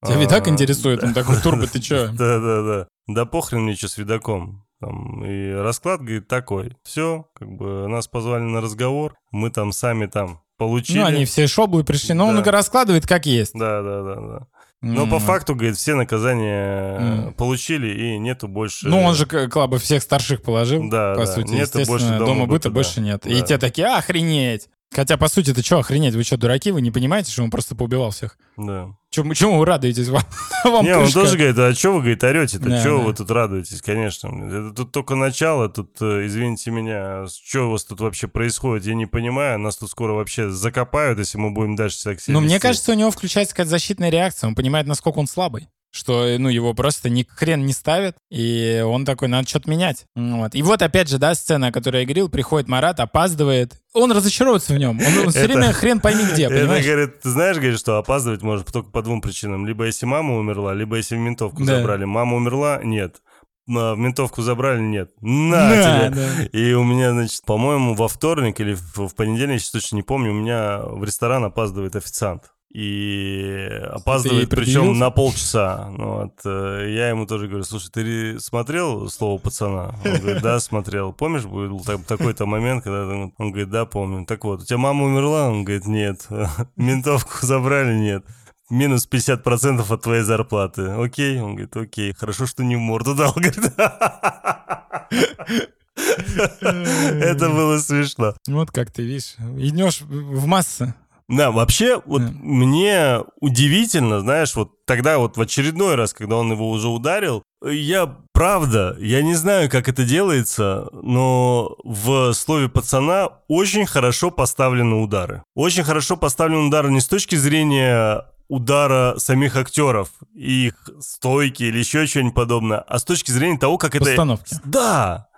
Тебя ведь так А, интересует? Он такой, Турбо, ты чё? Да, да, да. Да похрен мне что с видаком. Там, и расклад, говорит, такой. Все, как бы нас позвали на разговор, мы там сами там получили. Ну, они все шоблы пришли. Но он Да. раскладывает как есть. Да, да, да, да. Но по М. факту, говорит, все наказания э, получили, и нету больше... Ну, он же клабы всех старших положил, Да, по да. сути. Нету больше дома дома, быта быта, да. больше нет. И Да. те такие, «А, охренеть. Хотя, по сути, это что охренеть? Вы что, дураки? Вы не понимаете, что он просто поубивал всех? Да. Чему, чему вы радуетесь? Вам, вам Не, он пышка. тоже говорит, а что вы, говорит, орете-то? Да, Чего да. вы тут радуетесь? Конечно. Это тут только начало, тут, э, извините меня, что у вас тут вообще происходит, я не понимаю. Нас тут скоро вообще закопают, если мы будем дальше так себя Но мне кажется, у него включается какая-то защитная реакция. Он понимает, насколько он слабый. Что, ну, его просто ни хрен не ставят, и он такой, надо что-то менять. Вот. И вот опять же, да, сцена, о которой я говорил, приходит Марат, опаздывает. Он разочаровывается в нем. Он, он все Это- время хрен пойми где, Это, понимаешь? говорит, ты знаешь, говорит, что опаздывать может только по двум причинам. Либо если мама умерла, либо если в ментовку Да. забрали. Мама умерла? Нет. А, В ментовку забрали? Нет. На Да, тебе. да. И у меня, значит, по-моему, во вторник или в, в понедельник, сейчас точно не помню, у меня в ресторан опаздывает официант. И опаздывает, Ты причем на полчаса. Ну, вот, э, я ему тоже говорю, слушай, ты ре- смотрел слово пацана? Он говорит, да, смотрел. Помнишь, был так- такой-то момент, когда он говорит, да, помню. Так вот, у тебя мама умерла? Он говорит, нет. Ментовку забрали? Нет. Минус 50% от твоей зарплаты. Окей? Он говорит, окей. Хорошо, что не в морду дал. Говорит. Это было смешно. Вот как ты видишь. Идешь в массы. Да, вообще, вот Да. мне удивительно, знаешь, вот тогда вот в очередной раз, когда он его уже ударил, я, правда, я не знаю, как это делается, но в слове пацана очень хорошо поставлены удары. Очень хорошо поставлены удары не с точки зрения удара самих актеров, их стойки или еще что-нибудь подобное, а с точки зрения того, как это... Постановки. Да!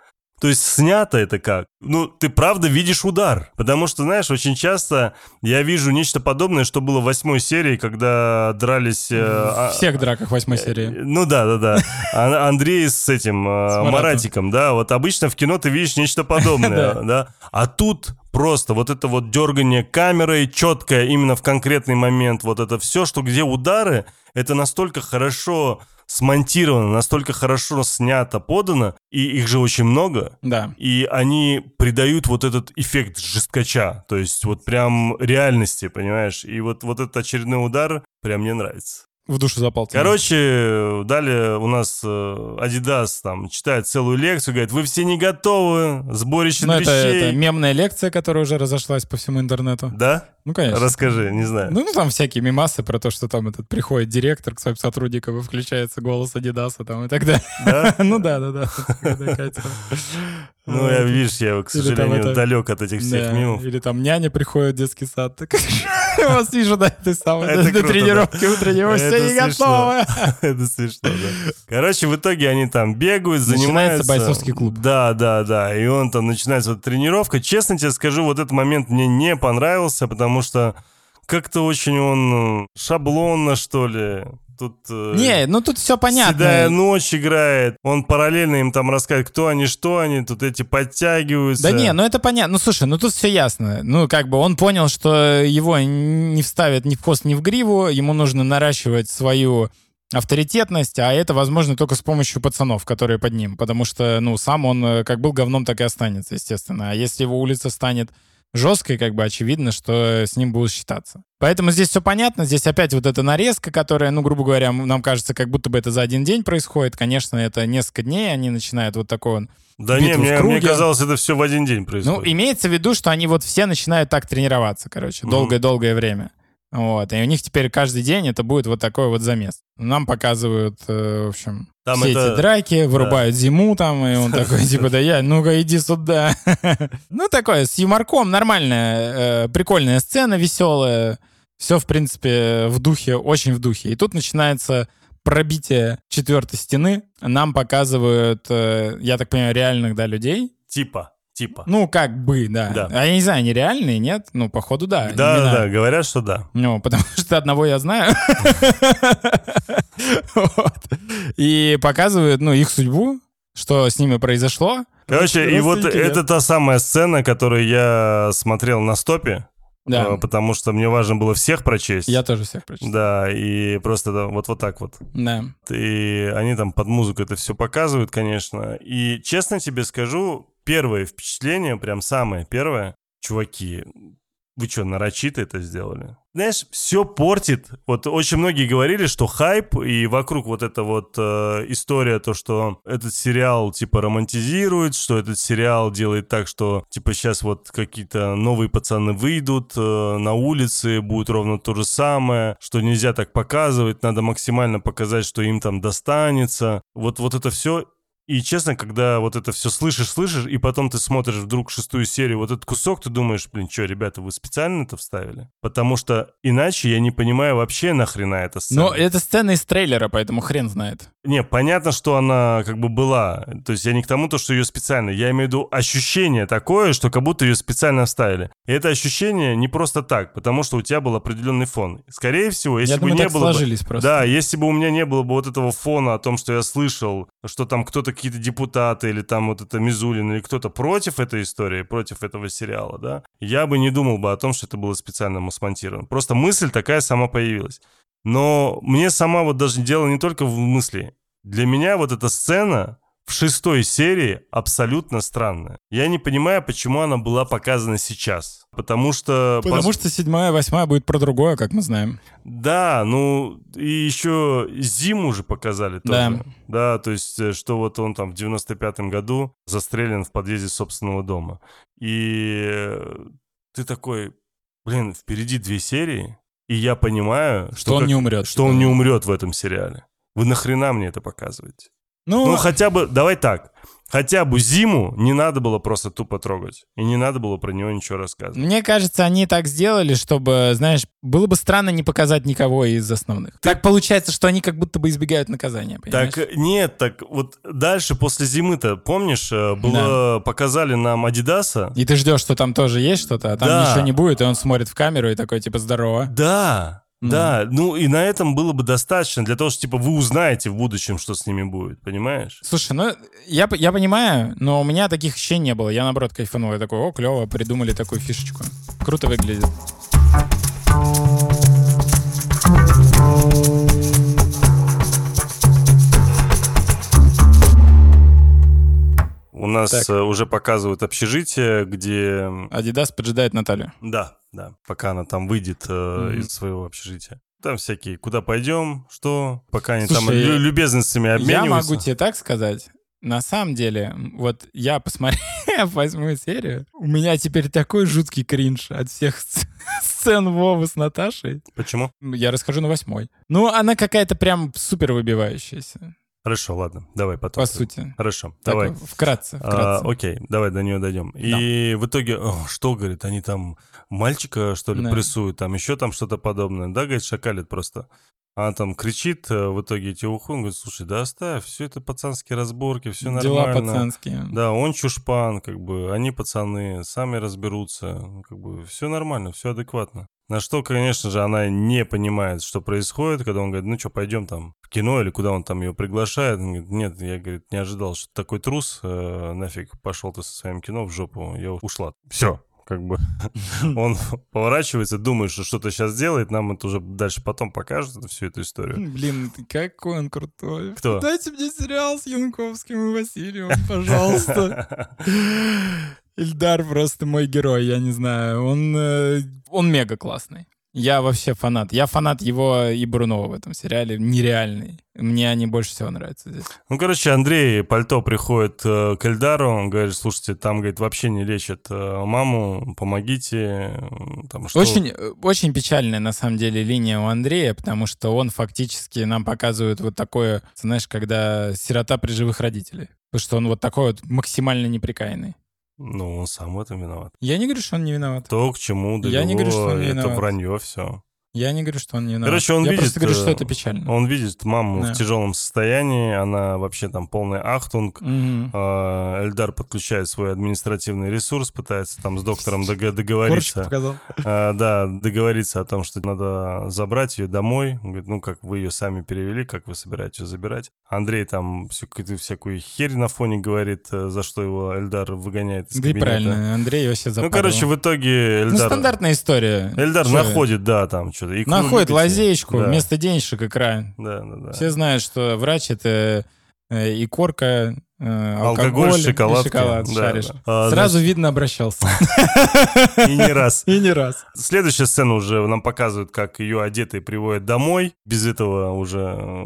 То есть снято это как? Ну, ты правда видишь удар. Потому что, знаешь, очень часто я вижу нечто подобное, что было в восьмой серии, когда дрались... э, В а- всех драках восьмой серии. Ну да, да, да. А- Андрей с этим, э. Маратиком, да. Вот обычно в кино ты видишь нечто подобное, да. А тут просто вот это вот дергание камерой, четкое именно в конкретный момент, вот это все, что где удары, это настолько хорошо смонтировано, настолько хорошо снято, подано, и их же очень много, Да. и они придают вот этот эффект жесткача, то есть вот прям реальности, понимаешь? И вот, вот этот очередной удар прям мне нравится. В душу запал. Короче, далее у нас э, Adidas там читает целую лекцию, говорит, вы все не готовы, сборище Ну, это, вещей. это мемная лекция, которая уже разошлась по всему интернету. Да? Ну, конечно. Расскажи, не знаю. Ну, ну, там всякие мемасы про то, что там этот приходит директор к своим сотрудникам и включается голос Адидаса там и так далее. Да? Ну да, да, да. Ну, я, видишь, я, к сожалению, это- далек от этих всех Да, мемов. Или там няня приходит в детский сад. так, Я вас вижу на этой самой Это на круто, все не смешно. готовы. Это смешно, да. Короче, в итоге они там бегают, Начинается занимаются. бойцовский клуб. Да, да, да. И он там начинается вот тренировка. Честно тебе скажу, вот этот момент мне не понравился, потому что как-то очень он э, шаблонно, что ли. Тут... э, Не, ну тут все Седая понятно. ночь играет. Он параллельно им там рассказывает, кто они, что они. Тут эти подтягиваются. Да не, ну это понятно. Ну слушай, ну тут все ясно. Ну как бы он понял, что его не вставят ни в хвост, ни в гриву. Ему нужно наращивать свою авторитетность, а это возможно только с помощью пацанов, которые под ним, потому что, ну, сам он э, как был говном, так и останется, естественно. А если его улица станет жесткой, как бы очевидно, что с ним будут считаться. Поэтому здесь все понятно, здесь опять вот эта нарезка, которая, ну, грубо говоря, нам кажется, как будто бы это за один день происходит. Конечно, это несколько дней, они начинают вот такой он Да не, мне, мне казалось, это все в один день ну, происходит. имеется в виду, что они вот все начинают так тренироваться, короче, долгое-долгое время. Вот, и у них теперь каждый день это будет вот такой вот замес. Нам показывают, э, в общем, Там все это- эти драки, вырубают зиму там, и он такой, типа, да я, ну-ка иди сюда. Ну, такое, с юморком, нормальная, э, прикольная сцена, веселая. Все, в принципе, в духе, очень в духе. И тут начинается пробитие четвертой стены. Нам показывают, э, я так понимаю, реальных, да, людей, Типа, типа. ну, как бы, да. Да. А я не знаю, они реальные, нет? Ну, походу, да. да, имена. да, говорят, что да. Ну, потому что одного я знаю. И показывают, ну, их судьбу, что с ними произошло. Короче, и вот это та самая сцена, которую я смотрел на стопе, Да. э, потому что мне важно было всех прочесть. Я тоже всех прочитал. Да, и просто да, вот вот так вот. Да. И они там под музыку это все показывают, конечно. И честно тебе скажу, первое впечатление, прям самое первое, чуваки, вы что, нарочито это сделали? Знаешь, все портит. Вот очень многие говорили, что хайп и вокруг вот эта вот э, история, то, что этот сериал типа романтизирует, что этот сериал делает так, что типа сейчас вот какие-то новые пацаны выйдут э, на улице, будет ровно то же самое, что нельзя так показывать, надо максимально показать, что им там достанется. Вот, вот это все и честно, когда вот это все слышишь, слышишь, и потом ты смотришь вдруг шестую серию, вот этот кусок, ты думаешь, блин, что, ребята, вы специально это вставили? Потому что иначе я не понимаю вообще нахрена эта сцена. Но это сцена из трейлера, поэтому хрен знает. Не, понятно, что она как бы была. То есть я не к тому, то, что ее специально. Я имею в виду ощущение такое, что как будто ее специально вставили. И это ощущение не просто так, потому что у тебя был определенный фон. Скорее всего, если Я бы думаю, не было бы- сложились просто. Да, если бы у меня не было бы вот этого фона о том, что я слышал, что там кто-то, какие-то депутаты или там вот это Мизулин или кто-то против этой истории, против этого сериала, да, я бы не думал бы о том, что это было специально смонтировано. Просто мысль такая сама появилась. Но мне сама вот даже дело не только в мысли. Для меня вот эта сцена в шестой серии абсолютно странная. Я не понимаю, почему она была показана сейчас. Потому что... Потому что седьмая, восьмая будет про другое, как мы знаем. да, ну и еще зиму уже показали тоже. Да. Да, то есть, э, что вот он там в 95-м году застрелен в подъезде собственного дома. И э, ты такой, блин, впереди две серии, и я понимаю, что, Что он как- не умрет. что он не умрет в этом сериале. Вы нахрена мне это показываете? Ну, Ну, хотя бы, давай так, хотя бы зиму не надо было просто тупо трогать. И не надо было про него ничего рассказывать. Мне кажется, они так сделали, чтобы, знаешь, было бы странно не показать никого из основных. Так получается, что они как будто бы избегают наказания, понимаешь? Так, нет, так вот дальше, после зимы-то, помнишь, э, было, показали нам Адидаса? И ты ждешь, что там тоже есть что-то, а там Да. ничего не будет, и он смотрит в камеру и такой, типа, здорово. Да, Да, ну и на этом было бы достаточно для того, что, типа, вы узнаете в будущем, что с ними будет, понимаешь? Слушай, ну, я, я понимаю, но у меня таких ощущений не было. Я, наоборот, кайфанул. Я такой, о, клево, придумали такую фишечку. Круто выглядит. У нас Так. э, уже показывают общежитие, где... Адидас поджидает Наталью. Да, да, пока она там выйдет э, Мгм. из своего общежития. Там всякие, куда пойдем, что, пока они там Слушай, лю- любезностями Я обмениваются. могу тебе так сказать. На самом деле, вот я посмотрел восьмую серию, у меня теперь такой жуткий кринж от всех сц- сцен Вовы с Наташей. Почему? Я расскажу на восьмой. Ну, она какая-то прям супер выбивающаяся, Хорошо, ладно, давай потом. по сути. Хорошо, Так, давай. вкратце, А, вкратце. окей, давай до нее дойдем. И в итоге, о, что, говорит, они там мальчика, что ли, Да. прессуют, там еще там что-то подобное. Да, говорит, шакалит просто. Она там кричит, э, в итоге уходят, говорит, слушай, да оставь, все это пацанские разборки, все Дела нормально. пацанские. Да, он чушпан, как бы, они пацаны, сами разберутся, как бы, все нормально, все адекватно. На что, конечно же, она не понимает, что происходит, когда он говорит, ну что, пойдем там в кино или куда он там ее приглашает. Он говорит, нет, я, говорит, не ожидал, что такой трус, э, нафиг, пошел ты со своим кино в жопу, я ушла. Все, как бы он поворачивается, думает, что что-то сейчас делает, нам это уже дальше потом покажут всю эту историю. Блин, ты какой он крутой. Кто? Дайте мне сериал с Янковским и Васильевым, пожалуйста. Ильдар просто мой герой, я не знаю. Он, э, он мега классный. Я вообще фанат. Я фанат его и Брунова в этом сериале. Нереальный. Мне они больше всего нравятся здесь. Ну, короче, Андрей Пальто приходит э, к Эльдару, он говорит, слушайте, там, говорит, вообще не лечат э, маму, помогите. Там, что... Очень, очень печальная, на самом деле, линия у Андрея, потому что он фактически нам показывает вот такое, знаешь, когда сирота при живых родителей. Потому что он вот такой вот максимально неприкаянный. Ну, он сам в этом виноват. Я не говорю, что он не виноват. То, к чему довело, Я не говорю, что он это виноват. вранье все. Я не говорю, что он не виноват. Короче, он Я видит, просто говорю, что э, это печально. Он видит маму Да. в тяжелом состоянии, она вообще там полный ахтунг. А, Эльдар подключает свой административный ресурс, пытается там с доктором договориться. показал. А, да, договориться о том, что надо забрать ее домой. Он говорит, ну, как вы ее сами перевели, как вы собираетесь ее забирать. Андрей там всю, всякую херь на фоне говорит, э, за что его Эльдар выгоняет из Да кабинета. правильно, Андрей вообще Ну, запарил. короче, в итоге Ну, Эльдар... стандартная история. Эльдар Чё? находит, да, там что-то. икру Находит любите? лазеечку Да. вместо денежек экран. Да, да, да. Все знают, что врач — это э, и корка, э, Алкоголь, алкоголь, шоколадки. и шоколад Да, шаришь. да. А, Сразу видно обращался. И не раз. И не раз. Следующая сцена уже нам показывает, как ее одетой приводят домой, без этого уже э,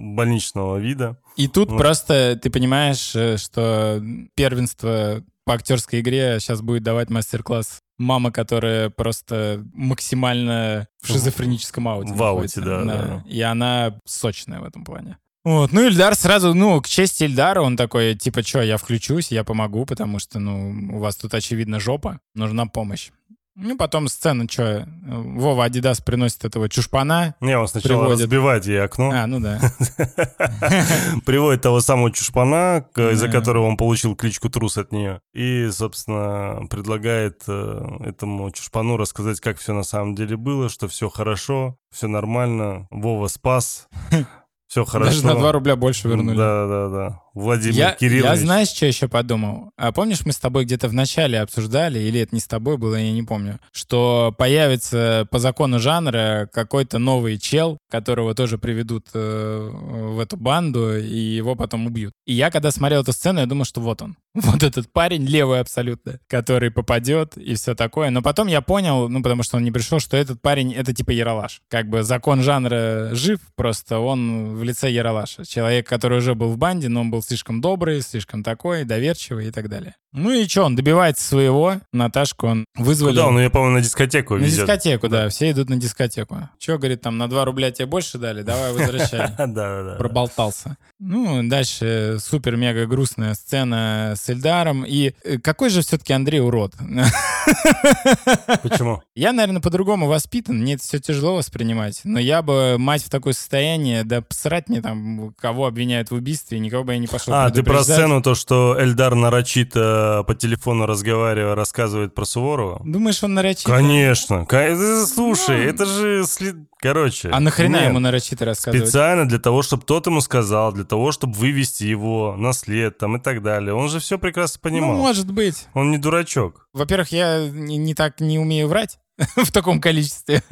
больничного вида. И тут Вот. просто ты понимаешь, что первенство по актерской игре сейчас будет давать мастер-класс мама, которая просто максимально в шизофреническом ауте. В ауте, находится. да, да. И она сочная в этом плане. Вот, ну Ильдар сразу, ну, к чести Ильдара, он такой, типа, что, я включусь, я помогу, потому что, ну, у вас тут, очевидно, жопа, нужна помощь. Ну, потом сцена, что, Вова Адидас приносит этого чушпана. Не, он сначала Приводит. разбивает ей окно, А, ну да. приводит того самого чушпана, из-за которого он получил кличку Трус от нее, и, собственно, предлагает э, этому чушпану рассказать, как все на самом деле было, что все хорошо, все нормально, Вова спас, все хорошо. Даже на 2 рубля больше вернули. Да, да, да. Владимир Я, Кириллович. я знаешь, что еще подумал? А помнишь, мы с тобой где-то в начале обсуждали, или это не с тобой было, я не помню, что появится по закону жанра какой-то новый чел, которого тоже приведут э, в эту банду, и его потом убьют. И я, когда смотрел эту сцену, я думал, что вот он. Вот этот парень, левый абсолютно, который попадет и все такое. Но потом я понял, ну, потому что он не пришел, что этот парень — это типа Яралаш. Как бы закон жанра жив, просто он в лице Яралаша. Человек, который уже был в банде, но он был слишком добрый, слишком такой, доверчивый и так далее. Ну и что, он добивается своего. Наташку он вызвали. Куда он ее, по-моему, на дискотеку На везет. дискотеку, да. Все идут на дискотеку. Че, говорит, там на 2 рубля тебе больше дали? Давай возвращай. Да, да, да. Проболтался. Ну, дальше супер-мега грустная сцена с Эльдаром. И э, какой же все-таки Андрей урод? Почему? Я, наверное, по-другому воспитан, мне это все тяжело воспринимать. Но я бы, мать в такое состояние, да срать мне там, кого обвиняют в убийстве, никого бы я не пошел А, ты про сцену, то, что Эльдар нарочито по телефону разговаривая, рассказывает про Суворова? Думаешь, он нарочито? Конечно. Ко- э, Слушай, это же... след- Короче. А нахрена ему нарочито рассказывать? Специально для того, чтобы тот ему сказал, для того, чтобы вывести его на след там и так далее. Он же все прекрасно Ну, понимал. может быть. Он не дурачок. Во-первых, я не, не так не умею врать в таком количестве.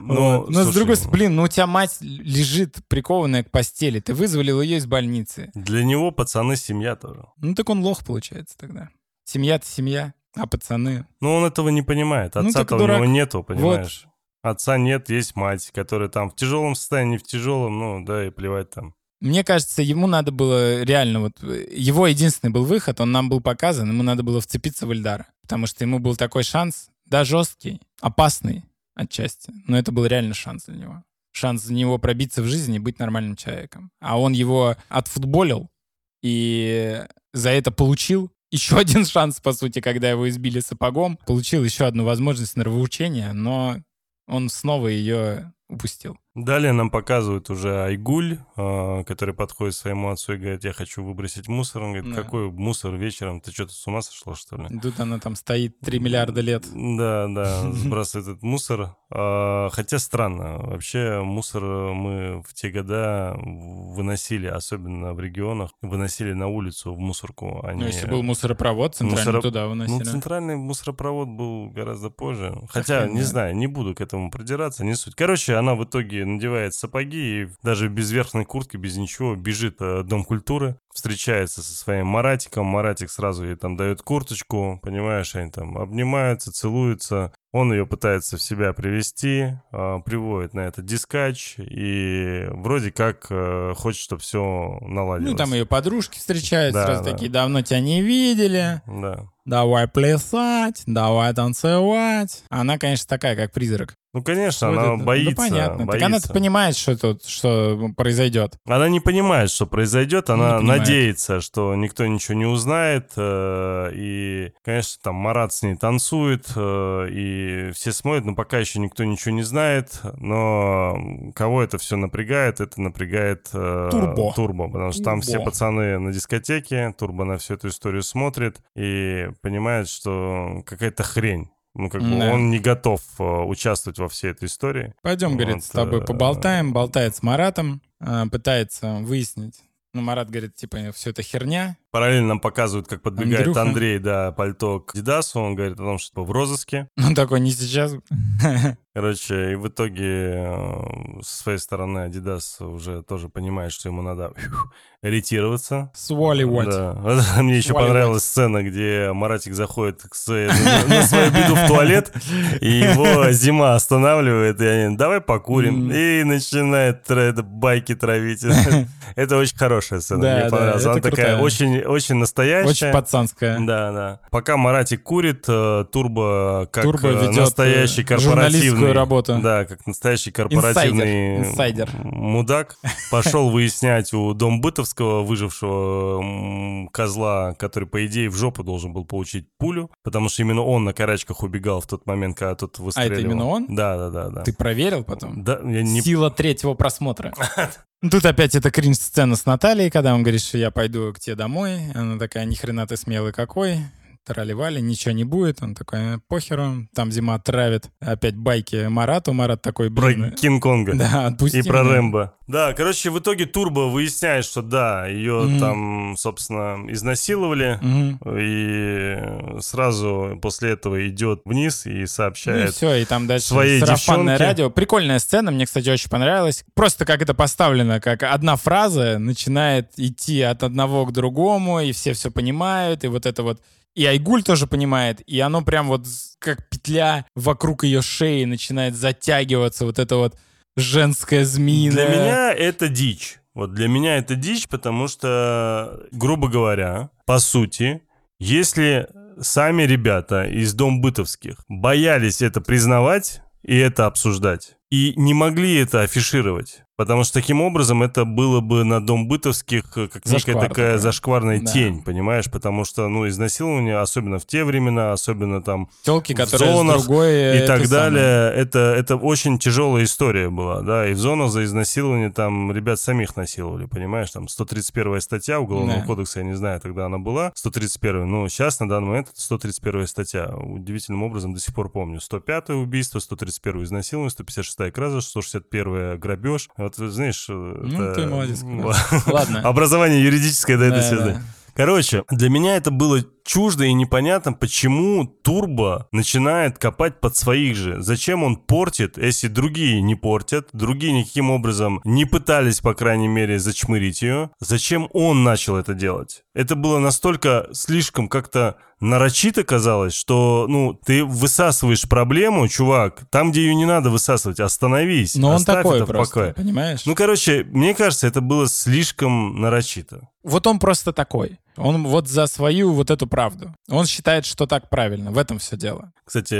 Ну, Вот. Но с другой стороны, блин, ну у тебя мать лежит прикованная к постели, ты вызволил ее из больницы. Для него пацаны семья тоже. Ну так он лох получается тогда. Семья-то семья, а пацаны... Но он этого не понимает. Ну, Отца-то так у него нету, понимаешь? Отца нет, есть мать, которая там в тяжелом состоянии, в тяжелом, ну да, и плевать там. Мне кажется, ему надо было реально вот... Его единственный был выход, он нам был показан, ему надо было вцепиться в Эльдара. Потому что ему был такой шанс, да, жесткий, опасный отчасти, но это был реально шанс для него. Шанс за него пробиться в жизни и быть нормальным человеком. А он его отфутболил и за это получил еще один шанс, по сути, когда его избили сапогом. Получил еще одну возможность нравоучения, но он снова ее упустил. Далее нам показывают уже Айгуль, э, который подходит к своему отцу и говорит, я хочу выбросить мусор. Он говорит, Да. какой мусор вечером? Ты что, с ума сошла, что ли? Тут она там стоит 3 миллиарда лет. Да, да, сбрасывает этот мусор. А, Хотя странно, вообще мусор мы в те года выносили, особенно в регионах, выносили на улицу в мусорку. а Ну, не- если был мусоропровод центральный, Мусоро- туда Ну, выносили. центральный мусоропровод был гораздо позже. Хотя, не знаю, не буду к этому придираться, не суть. Короче, она в итоге надевает сапоги и даже без верхней куртки, без ничего, бежит э, в Дом культуры, встречается со своим Маратиком. Маратик сразу ей там дает курточку, понимаешь, они там обнимаются, целуются. Он ее пытается в себя привести, э, приводит на этот дискач и вроде как э, хочет, чтобы все наладилось. Ну, там ее подружки встречаются, Да, сразу да. такие, давно тебя не видели, Да. Давай плясать, давай танцевать. Она, конечно, такая, как призрак. Ну, конечно, Вот она это. боится. Да понятно. Так боится. она-то понимает, что тут, что произойдет. Она не понимает, что произойдет, она надеется, что никто ничего не узнает, э, и, конечно, там Марат с ней танцует, э, и все смотрят, но пока еще никто ничего не знает, но кого это все напрягает, это напрягает э, Турбо. Турбо, потому что там все Турбо. пацаны на дискотеке, Турбо на всю эту историю смотрит и понимает, что какая-то хрень. Ну, как бы Да. он не готов э, участвовать во всей этой истории. Пойдем, говорит, Вот, с тобой э, поболтаем. Болтает с Маратом, э, пытается выяснить. Ну, Марат говорит, типа, все это херня. Параллельно нам показывают, как подбегает Андрюха. Андрей, да, пальто к Дидасу. Он говорит о том, что в розыске. Он такой, не сейчас. Короче, и в итоге э, с своей стороны Адидас уже тоже понимает, что ему надо ретироваться. Сваливать. Да. Мне еще Сваливать. понравилась сцена, где Маратик заходит своей- на, свою беду в туалет, и его зима останавливает, и они, давай покурим, и начинает байки травить. Это очень хорошая сцена, мне понравилась. Она такая очень, очень настоящая. Очень пацанская. Да, да. Пока Маратик курит, э, Турбо как Турбо э, ведет, настоящий э, корпоративный... работу. Да, как настоящий корпоративный Инсайдер. мудак. Пошел выяснять у Домбытовского выжившего м, козла, который, по идее, в жопу должен был получить пулю, потому что именно он на карачках убегал в тот момент, когда тот выстреливал. А именно он? Да, да, да. да. Ты проверил потом? Да, я не... Сила третьего просмотра. Ну, Тут опять эта кринж-сцена с Натальей, когда он говорит, что я пойду к тебе домой. Она такая, ни хрена ты смелый какой. Трали-вали, ничего не будет. Он такой, «Э, похеру. Там зима травит. Опять байки Марату. Марат такой, Про блин. Кинг-Конга. Да, отпусти И про меня». Рэмбо. Да, короче, в итоге Турбо выясняет, что да, ее Мгм. там, собственно, изнасиловали. Мгм. И сразу после этого идет вниз и Ну и сообщает. все, и там дальше своей сарафанное девчонке. радио. Прикольная сцена, мне, кстати, очень понравилась. Просто как это поставлено, как одна фраза начинает идти от одного к другому, и все все понимают, и вот это вот и Айгуль тоже понимает, и оно прям вот как петля вокруг ее шеи начинает затягиваться, вот это вот женская змеиная. Для меня это дичь. Вот для меня это дичь, потому что, грубо говоря, по сути, Если сами ребята из Дом Бытовских боялись это признавать и это обсуждать, и не могли это афишировать, Потому что таким образом это было бы на дом бытовских э, как Зашквар некая такая такой. зашкварная да. тень, понимаешь? Потому что, ну, изнасилование, особенно в те времена, особенно там Телки, в зонах другое, и так далее, это, это очень тяжелая история была, да, и в зонах за изнасилование там ребят самих насиловали, понимаешь? Там 131 статья Уголовного да. кодекса, я не знаю, тогда она была, 131, но сейчас на данный момент это 131 статья. Удивительным образом до сих пор помню. 105 убийство, 131 изнасилование, 156 кража, 161 грабеж, вот, знаешь... Ну, это... ты молодец. Ладно. Образование юридическое, да, это все. Короче, для меня это было чуждо и непонятно, почему Турбо начинает копать под своих же. Зачем он портит, если другие не портят, другие никаким образом не пытались, по крайней мере, зачмырить ее. Зачем он начал это делать? Это было настолько слишком как-то нарочито казалось, что, ну, ты высасываешь проблему, чувак, там, где ее не надо высасывать, остановись. Но он такой это просто, покое. понимаешь? Ну, короче, мне кажется, это было слишком нарочито. Вот он просто такой. Он вот за свою вот эту правду. Он считает, что так правильно. В этом все дело. Кстати,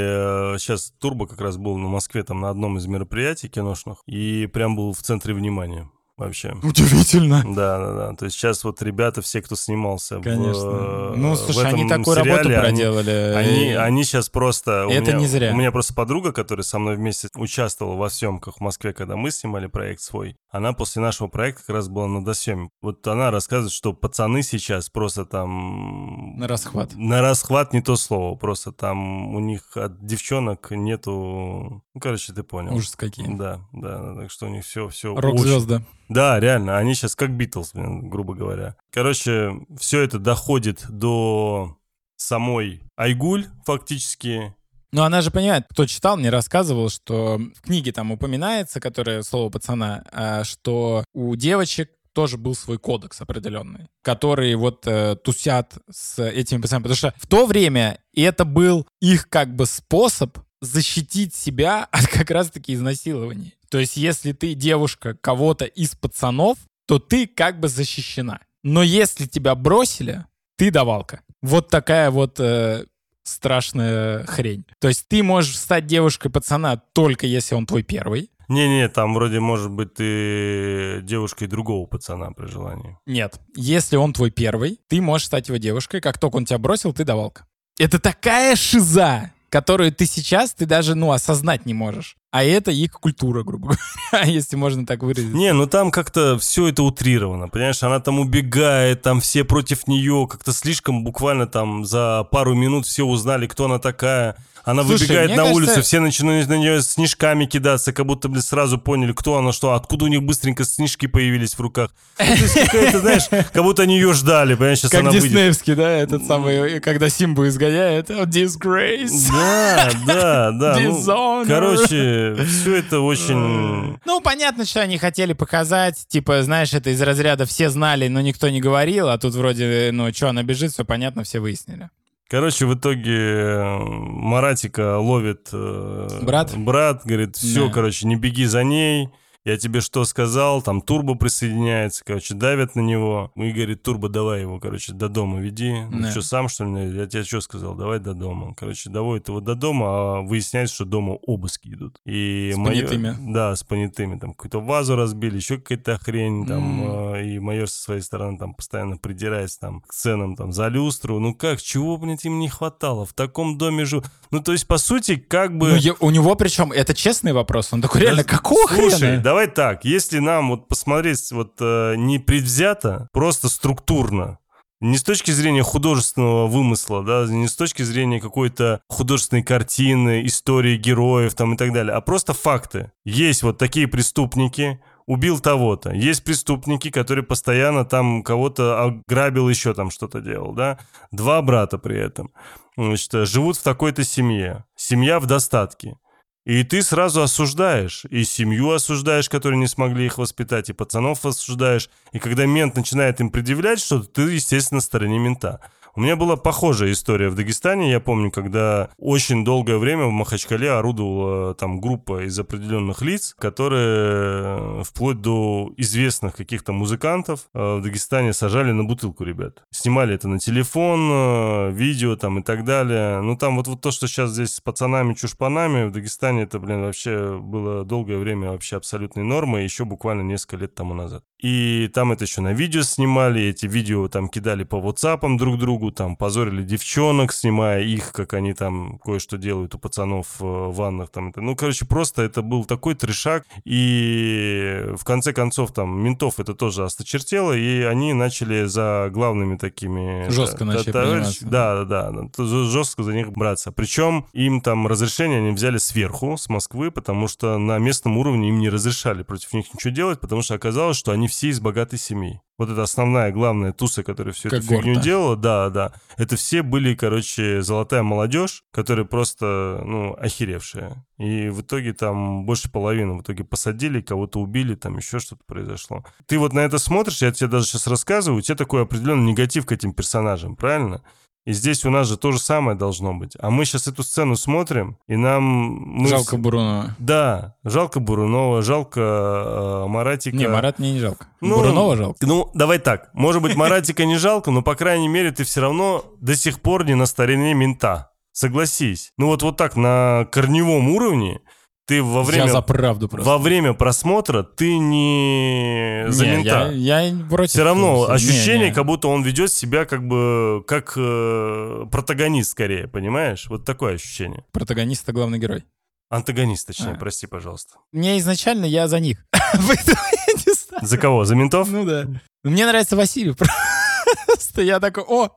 сейчас э, Турбо как раз был на Москве там на одном из мероприятий киношных и прям был в центре внимания вообще. Удивительно. Да, да, да. То есть сейчас вот ребята, все, кто снимался Конечно. в Ну, слушай, в этом они такую сериале, работу проделали. Они, они, они сейчас просто... Это меня, не зря. У меня просто подруга, которая со мной вместе участвовала во съемках в Москве, когда мы снимали проект свой, она после нашего проекта как раз была на досъеме. Вот она рассказывает, что пацаны сейчас просто там... На расхват. На расхват не то слово. Просто там у них от девчонок нету... Ну, короче, ты понял. Ужас какие. Да, да. Так что у них все... все Рок-звезды. Очень... Да, реально, они сейчас как Битлз, грубо говоря. Короче, все это доходит до самой Айгуль фактически. Ну, она же понимает, кто читал, мне рассказывал, что в книге там упоминается, которое слово пацана, а, что у девочек тоже был свой кодекс определенный, который вот э, тусят с этими пацанами. Потому что в то время это был их как бы способ защитить себя от как раз-таки изнасилований. То есть, если ты девушка кого-то из пацанов, то ты как бы защищена. Но если тебя бросили, ты давалка. Вот такая вот э, страшная хрень. То есть ты можешь стать девушкой пацана только если он твой первый. Не-не, там вроде может быть ты девушкой другого пацана при желании. Нет. Если он твой первый, ты можешь стать его девушкой. Как только он тебя бросил, ты давалка. Это такая шиза которую ты сейчас, ты даже, ну, осознать не можешь. А это их культура, грубо говоря, если можно так выразить. Не, ну там как-то все это утрировано, понимаешь? Она там убегает, там все против нее, как-то слишком буквально там за пару минут все узнали, кто она такая. Она Слушай, выбегает на кажется... улицу, все начинают на нее снежками кидаться, как будто, блин, сразу поняли, кто она, что, откуда у них быстренько снежки появились в руках. Ну, то есть какая-то, знаешь, как будто они ее ждали, понимаешь, сейчас как она диснеевский, да, этот самый, когда Симбу изгоняет, disgrace. Да, да, да. Ну, короче, все это очень... Ну, понятно, что они хотели показать, типа, знаешь, это из разряда все знали, но никто не говорил, а тут вроде, ну, что она бежит, все понятно, все выяснили. Короче, в итоге э, Маратика ловит э, брат. Брат говорит, все, да. короче, не беги за ней я тебе что сказал, там Турбо присоединяется, короче, давят на него. И говорит, Турбо, давай его, короче, до дома веди. Ну да. что, сам, что ли? Я тебе что сказал? Давай до дома. Короче, доводит его до дома, а выясняется, что дома обыски идут. И с майор... понятыми. Да, с понятыми. Там какую-то вазу разбили, еще какая-то хрень. Там, mm. и майор со своей стороны там постоянно придираясь там к ценам там за люстру. Ну как, чего, блядь, им не хватало? В таком доме же... Ну, то есть, по сути, как бы... Ну, я, у него причем, это честный вопрос, он такой, реально, какого Слушай, хрена? Давай так, если нам вот посмотреть вот э, не предвзято, просто структурно, не с точки зрения художественного вымысла, да, не с точки зрения какой-то художественной картины, истории героев там и так далее, а просто факты. Есть вот такие преступники, убил того-то. Есть преступники, которые постоянно там кого-то ограбил, еще там что-то делал, да. Два брата при этом. Значит, живут в такой-то семье. Семья в достатке. И ты сразу осуждаешь, и семью осуждаешь, которые не смогли их воспитать, и пацанов осуждаешь. И когда мент начинает им предъявлять что-то, ты, естественно, на стороне мента. У меня была похожая история в Дагестане. Я помню, когда очень долгое время в Махачкале орудовала там группа из определенных лиц, которые э, вплоть до известных каких-то музыкантов э, в Дагестане сажали на бутылку ребят. Снимали это на телефон, э, видео там и так далее. Ну там вот, вот то, что сейчас здесь с пацанами, чушпанами, в Дагестане это, блин, вообще было долгое время вообще абсолютной нормой, еще буквально несколько лет тому назад. И там это еще на видео снимали, эти видео там кидали по WhatsApp друг другу, там позорили девчонок, снимая их, как они там кое-что делают у пацанов э, в ваннах. Там. Ну, короче, просто это был такой трешак. И в конце концов там ментов это тоже осточертело, и они начали за главными такими... Жестко начали приниматься. Да, да, да, жестко за них браться. Причем им там разрешение они взяли сверху, с Москвы, потому что на местном уровне им не разрешали против них ничего делать, потому что оказалось, что они все из богатой семьи. Вот это основная, главная туса, которая всю как эту фигню делала, да, да. Это все были, короче, золотая молодежь, которые просто, ну, охеревшие. И в итоге там больше половины в итоге посадили, кого-то убили, там еще что-то произошло. Ты вот на это смотришь, я тебе даже сейчас рассказываю, у тебя такой определенный негатив к этим персонажам, правильно? И здесь у нас же то же самое должно быть. А мы сейчас эту сцену смотрим, и нам... Мы жалко Бурунова. Да, жалко Бурунова, жалко э, Маратика. Не, Марат мне не жалко. Ну, Бурунова жалко. Ну, давай так. Может быть, Маратика не жалко, но, по крайней мере, ты все равно до сих пор не на стороне мента. Согласись. Ну вот, вот так на корневом уровне ты во время... Я за правду просто. Во время просмотра ты не за не, мента. Я, я против. Все равно ощущение, не, не. как будто он ведет себя как бы как э, протагонист скорее, понимаешь? Вот такое ощущение. Протагонист — это главный герой. Антагонист, точнее, а. прости, пожалуйста. Мне изначально я за них. За кого? За ментов? Ну да. Мне нравится Василий. Просто я такой, о,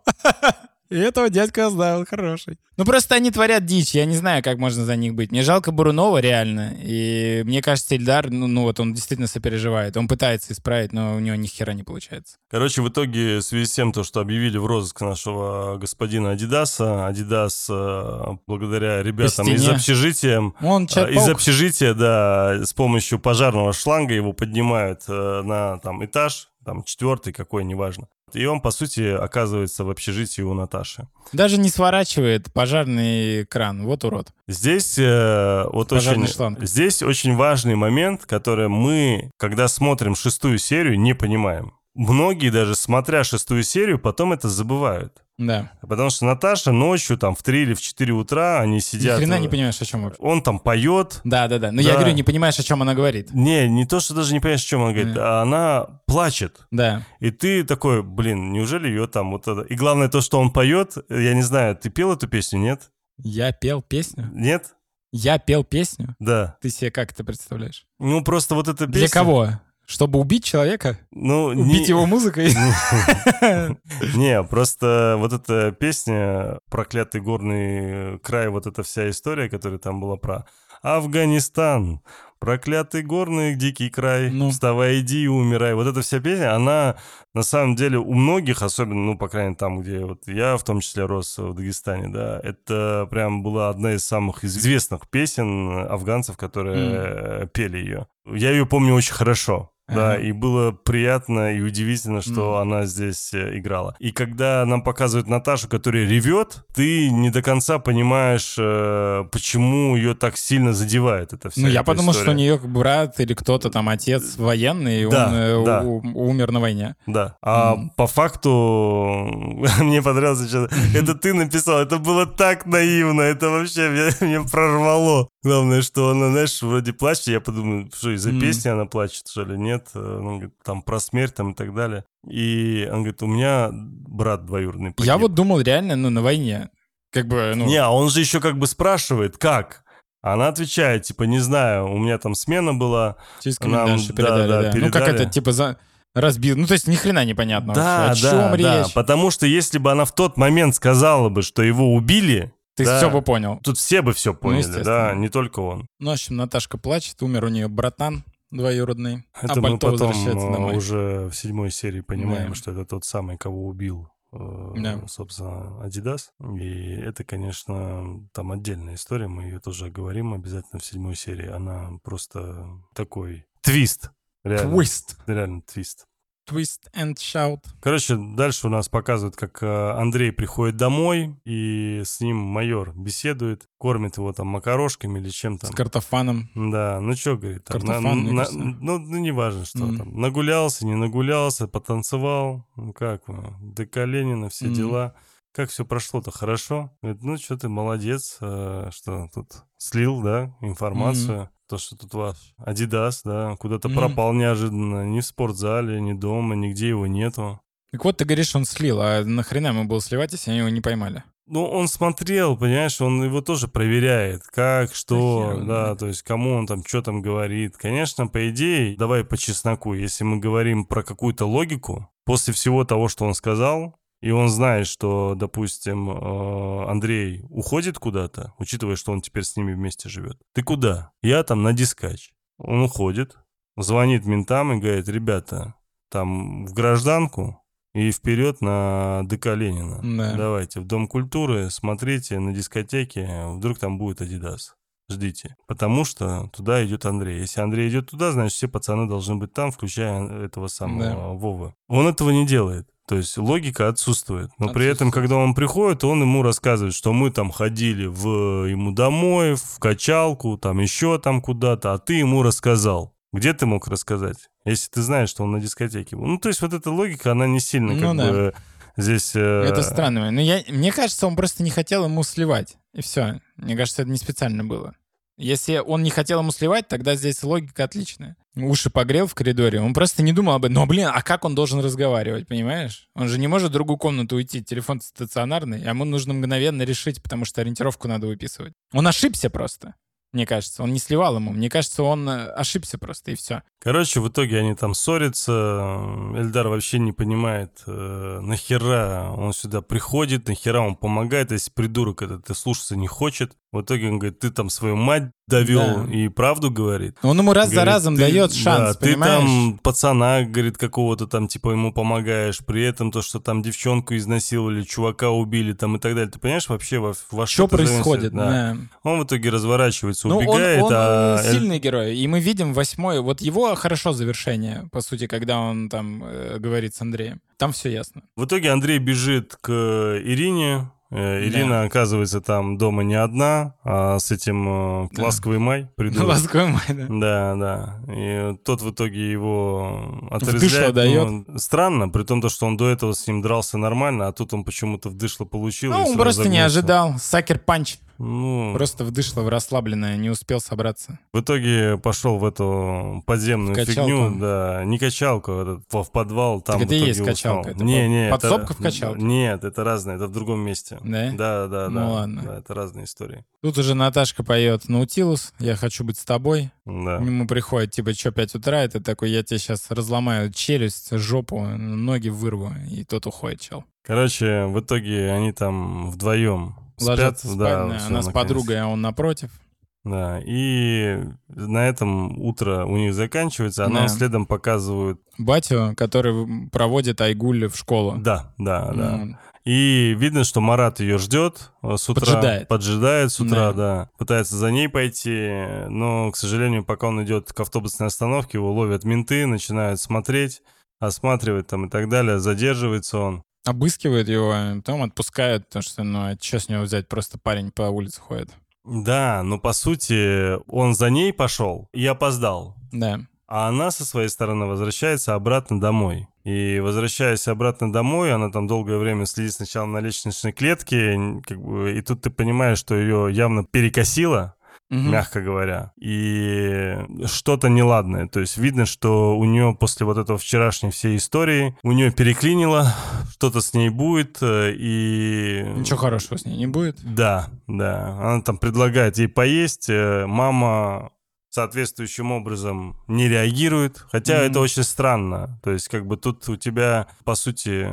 и этого дядька оставил, хороший. Ну, просто они творят дичь, я не знаю, как можно за них быть. Мне жалко Бурунова, реально. И мне кажется, Ильдар, ну, ну вот он действительно сопереживает. Он пытается исправить, но у него ни хера не получается. Короче, в итоге, в связи с тем, то, что объявили в розыск нашего господина Адидаса, Адидас, э, благодаря ребятам из общежития, он э, из общежития, да, с помощью пожарного шланга его поднимают э, на там этаж, там четвертый какой, неважно. И он, по сути, оказывается в общежитии у Наташи. Даже не сворачивает пожарный кран. Вот урод. Здесь э, вот очень, шланг. здесь очень важный момент, который мы, когда смотрим шестую серию, не понимаем. Многие даже, смотря шестую серию, потом это забывают. Да. Потому что Наташа ночью, там, в 3 или в 4 утра, они сидят... Ни хрена не понимаешь, о чем вообще. Он там поет. Да, да, да. Но да. я говорю, не понимаешь, о чем она говорит. Не, не то, что даже не понимаешь, о чем она говорит, да. а она плачет. Да. И ты такой, блин, неужели ее там вот это... И главное то, что он поет, я не знаю, ты пел эту песню, нет? Я пел песню? Нет? Я пел песню? Да. Ты себе как это представляешь? Ну, просто вот эта песня... Для кого? Чтобы убить человека? Ну, убить не... его музыкой? Не, просто вот эта песня «Проклятый горный край», вот эта вся история, которая там была про Афганистан, проклятый горный дикий край, ну. вставай, иди и умирай. Вот эта вся песня, она на самом деле у многих, особенно, ну, по крайней мере, там, где вот я в том числе рос в Дагестане, да, это прям была одна из самых известных песен афганцев, которые mm. пели ее. Я ее помню очень хорошо. Да, ага. и было приятно и удивительно, что mm. она здесь э, играла. И когда нам показывают Наташу, которая ревет, ты не до конца понимаешь, э, почему ее так сильно задевает это все. Ну, я подумал, история. что у нее брат или кто-то там отец военный, и да, он э, да. Умер на войне. Да. А mm. по факту мне понравилось, что это ты написал, это было так наивно, это вообще меня, прорвало. Главное, что она, знаешь, вроде плачет, я подумаю, что из-за песни она плачет, что ли, нет? Он э, ну, говорит, там про смерть там и так далее. И он говорит, у меня брат двоюродный погиб. Я вот думал реально, ну, на войне. Как бы, ну... Не, а он же еще как бы спрашивает, как? Она отвечает, типа, не знаю, у меня там смена была. Через нам, передали, да, да, да. Ну, как это, типа, за разбил. Ну, то есть ни хрена непонятно. Да, вообще, о да, чем речь? да. Потому что если бы она в тот момент сказала бы, что его убили, ты да. все бы понял. Тут все бы все ну, поняли, ну, да, не только он. Ну, в общем, Наташка плачет, умер у нее братан двоюродный. Это а мы потом э, уже в седьмой серии понимаем, да. что это тот самый, кого убил э, да. собственно, Adidas. И это, конечно, там отдельная история, мы ее тоже говорим обязательно в седьмой серии. Она просто такой твист. Реально, твист. Реально твист. Twist and shout. Короче, дальше у нас показывают, как э, Андрей приходит домой, и с ним майор беседует, кормит его там макарошками или чем-то. С картофаном. Да, ну что, говорит, там, на- Картофан, на- кажется. ну, ну, неважно, что Мгм. там. Нагулялся, не нагулялся, потанцевал, ну как вы, до Калинина, все Мгм. дела. Как все прошло-то хорошо? Говорит, ну что ты молодец, э, что тут слил, да, информацию. То, что тут ваш Адидас, да, куда-то Мгм. пропал неожиданно. Ни в спортзале, ни дома, нигде его нету. Так вот, ты говоришь, он слил, а нахрена ему было сливать, если они его не поймали? Ну, он смотрел, понимаешь, он его тоже проверяет, как, что, хер да, то есть кому он там, что там говорит. Конечно, по идее, давай по чесноку, если мы говорим про какую-то логику, после всего того, что он сказал, и он знает, что, допустим, э, Андрей уходит куда-то, учитывая, что он теперь с ними вместе живет. Ты куда? Я там на дискач. Он уходит, звонит ментам и говорит, ребята, там в гражданку и вперед на ДК Ленина. Да. Давайте в Дом культуры, смотрите на дискотеке, вдруг там будет Адидас. Ждите. Потому что туда идет Андрей. Если Андрей идет туда, значит, все пацаны должны быть там, включая этого самого Да. Вовы. Он этого не делает. То есть логика отсутствует. Но при этом, Отсутствует. когда он приходит, он ему рассказывает, что мы там ходили в ему домой, в качалку, там еще там куда-то, а ты ему рассказал. Где ты мог рассказать, если ты знаешь, что он на дискотеке был? Ну, то есть вот эта логика, она не сильно Ну как да. бы здесь... э, Это странно. Но я, мне кажется, он просто не хотел ему сливать. И все. Мне кажется, это не специально было. Если он не хотел ему сливать, тогда здесь логика отличная. Уши погрел в коридоре. Он просто не думал об этом. Но, блин, а как он должен разговаривать, понимаешь? Он же не может в другую комнату уйти. Телефон стационарный, а ему нужно мгновенно решить, потому что ориентировку надо выписывать. Он ошибся просто, мне кажется. Он не сливал ему. Мне кажется, он э, ошибся просто, и все. Короче, в итоге они там ссорятся. Эльдар вообще не понимает, э, нахера он сюда приходит, нахера он помогает, если придурок этот и слушаться не хочет. В итоге он говорит, ты там свою мать довел Да. и правду говорит. Он ему раз за Говорит, разом ты- дает да, шанс, ты понимаешь? там пацана, говорит, какого-то там, типа, ему помогаешь, при этом то, что там девчонку изнасиловали, чувака убили там и так далее. Ты понимаешь вообще во, во что, происходит? Да. Да. Он в итоге разворачивается, Ну, он, убегает, он, а э, сильный герой. И мы видим восьмой, вот его хорошо завершение, по сути, когда он там э, говорит с Андреем. Там все ясно. В итоге Андрей бежит к Ирине. Э, Ирина, оказывается, там дома не одна, а с этим э, Да. ласковый май придурок. Ласковый май, да. Да, да. И тот в итоге его дышло отрезвляет. дает. Ну, странно, при том, то, что он до этого с ним дрался нормально, а тут он почему-то в дышло получил. Ну, он просто не загнулся. ожидал. Сакер панч. Ну, Просто вдышло в расслабленное, не успел собраться. в итоге пошел в эту подземную В качалку. фигню, да, не качалку, а этот, в, в подвал, там Так это в и итоге есть уснул. качалка, это не, под- не, это- подсобка в качалке? Нет, это разное, это в другом месте. Да? Да, да, Ну да. ладно. Да, это разные истории. Тут уже Наташка поет «Наутилус», «Я хочу быть с тобой». Да. К нему приходит, типа, что, 5 утра? Это такой, я тебе сейчас разломаю челюсть, жопу, ноги вырву. И тот уходит, чел. Короче, в итоге они там вдвоем Ложится спят. спать, да, да, всё, она с подругой, а он напротив. Да, и на этом утро у них заканчивается, а нам Да. следом показывают... Батю, который проводит Айгуль в школу. Да, да, да. Ну, И видно, что Марат ее ждет э, с утра. Поджидает. Поджидает с утра, Да. да. Пытается за ней пойти, но, к сожалению, пока он идет к автобусной остановке, его ловят менты, начинают смотреть, осматривать там и так далее. Задерживается он. Обыскивают его, а потом отпускают, потому что, ну, а что с него взять? Просто парень по улице ходит. Да, но по сути он за ней пошел и опоздал. Да. А она со своей стороны возвращается обратно домой. И возвращаясь обратно домой, она там долгое время следит сначала на лестничной клетке, как бы, и тут ты понимаешь, что ее явно перекосило, Мгм. мягко говоря, и что-то неладное. То есть видно, что у нее после вот этого вчерашней всей истории, у нее переклинило, что-то с ней будет, э, и... Ничего хорошего с ней не будет. Да, да. Она там предлагает ей поесть. э, Мама соответствующим образом не реагирует. Хотя Мгм. это очень странно. То есть, как бы тут у тебя, по сути,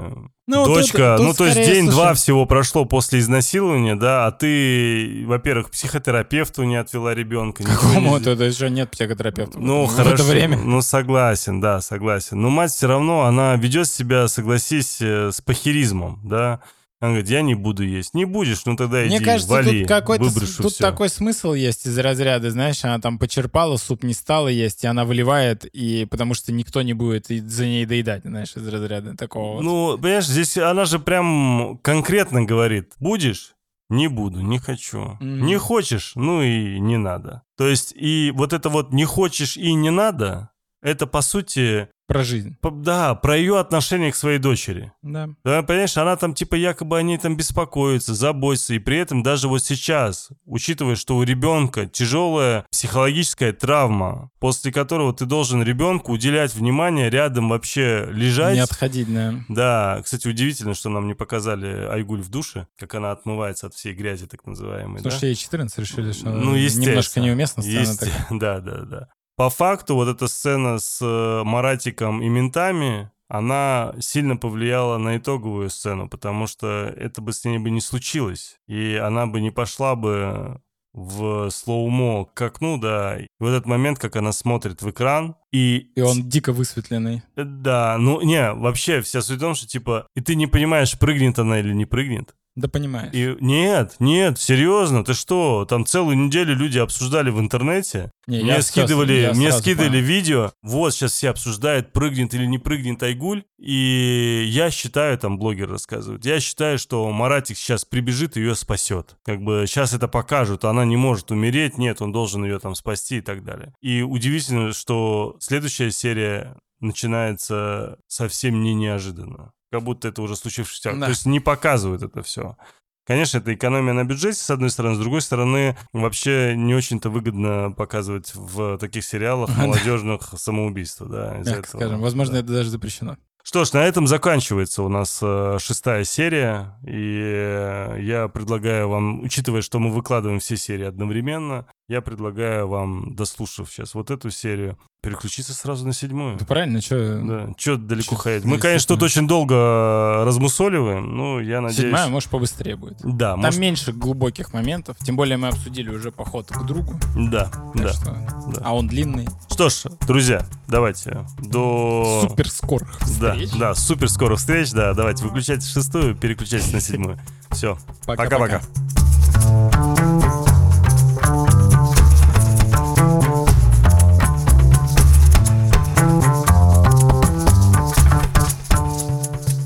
Ну, тут- дочка... тут ну, то есть день-два всего прошло после изнасилования, да, а ты, во-первых, психотерапевту не отвела ребенка. ничего Какому не- тут еще нет психотерапевта? ну, в хорошо. это время. Ну, согласен, да, согласен. Но мать все равно, она ведет себя, согласись, э, с похеризмом, да. Она говорит, я не буду есть. Не будешь, ну тогда Мне иди, кажется, вали, тут какой-то тут всё. такой смысл есть из разряда, знаешь, она там почерпала, суп не стала есть, и она выливает, и потому что никто не будет за ней доедать, знаешь, из разряда такого. вот. Ну, понимаешь, здесь она же прям конкретно говорит, будешь? Не буду, не хочу. Мгм. Не хочешь? Ну и не надо. То есть и вот это вот не хочешь и не надо, это по сути, Про жизнь. по- да, про ее отношение к своей дочери. Да. Да, понимаешь, она там типа якобы о ней там беспокоится, заботится, и при этом даже вот сейчас, учитывая, что у ребенка тяжелая психологическая травма, после которого ты должен ребенку уделять внимание, рядом вообще лежать. Не отходить, да. Да, кстати, удивительно, что нам не показали Айгуль в душе, как она отмывается от всей грязи, так называемой. Потому да? что ей 14 решили, что Ну, немножко неуместно сцена Есте- такая. Да, да, да. По факту, вот эта сцена с э, Маратиком и ментами, она сильно повлияла на итоговую сцену, потому что это бы с ней бы не случилось. И она бы не пошла бы в слоумо к окну, да. И в этот момент, как она смотрит в экран, и... И он дико высветленный. Да, ну, не, вообще вся суть в том, что, типа, и ты не понимаешь, прыгнет она или не прыгнет. Да понимаешь. И нет, нет, серьезно, ты что? Там целую неделю люди обсуждали в интернете. Не, мне я скидывали, сразу- я мне скидывали понял. видео. Вот сейчас все обсуждают, прыгнет или не прыгнет Айгуль. И я считаю, там блогер рассказывает, я считаю, что Маратик сейчас прибежит и ее спасет. Как бы сейчас это покажут, она не может умереть, нет, он должен ее там спасти и так далее. И удивительно, что следующая серия начинается совсем не неожиданно. Как будто это уже случившееся. Да. То есть не показывают это все. Конечно, это экономия на бюджете, с одной стороны. С другой стороны, вообще не очень-то выгодно показывать в таких сериалах молодежных самоубийства. Да, из-за Мягко этого. скажем. Возможно, Да. это даже запрещено. Что ж, на этом заканчивается у нас э, шестая серия. И э, я предлагаю вам, учитывая, что мы выкладываем все серии одновременно, я предлагаю вам, дослушав сейчас вот эту серию, переключиться сразу на седьмую. Да правильно, что... Да, что далеко Чё- ходить? Мы, конечно, тут очень долго э, размусоливаем, но я надеюсь... Седьмая, может, побыстрее будет. Да, Там может... меньше глубоких моментов. Тем более мы обсудили уже поход к другу. Да, да, что- да. А он длинный. Что ж, друзья, давайте до... Супер скорых Да, встреч. да, супер скорых встреч, да, давайте выключайте шестую, переключайтесь на седьмую. Все, Пока-пока.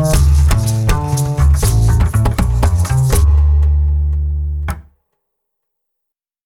Podcast.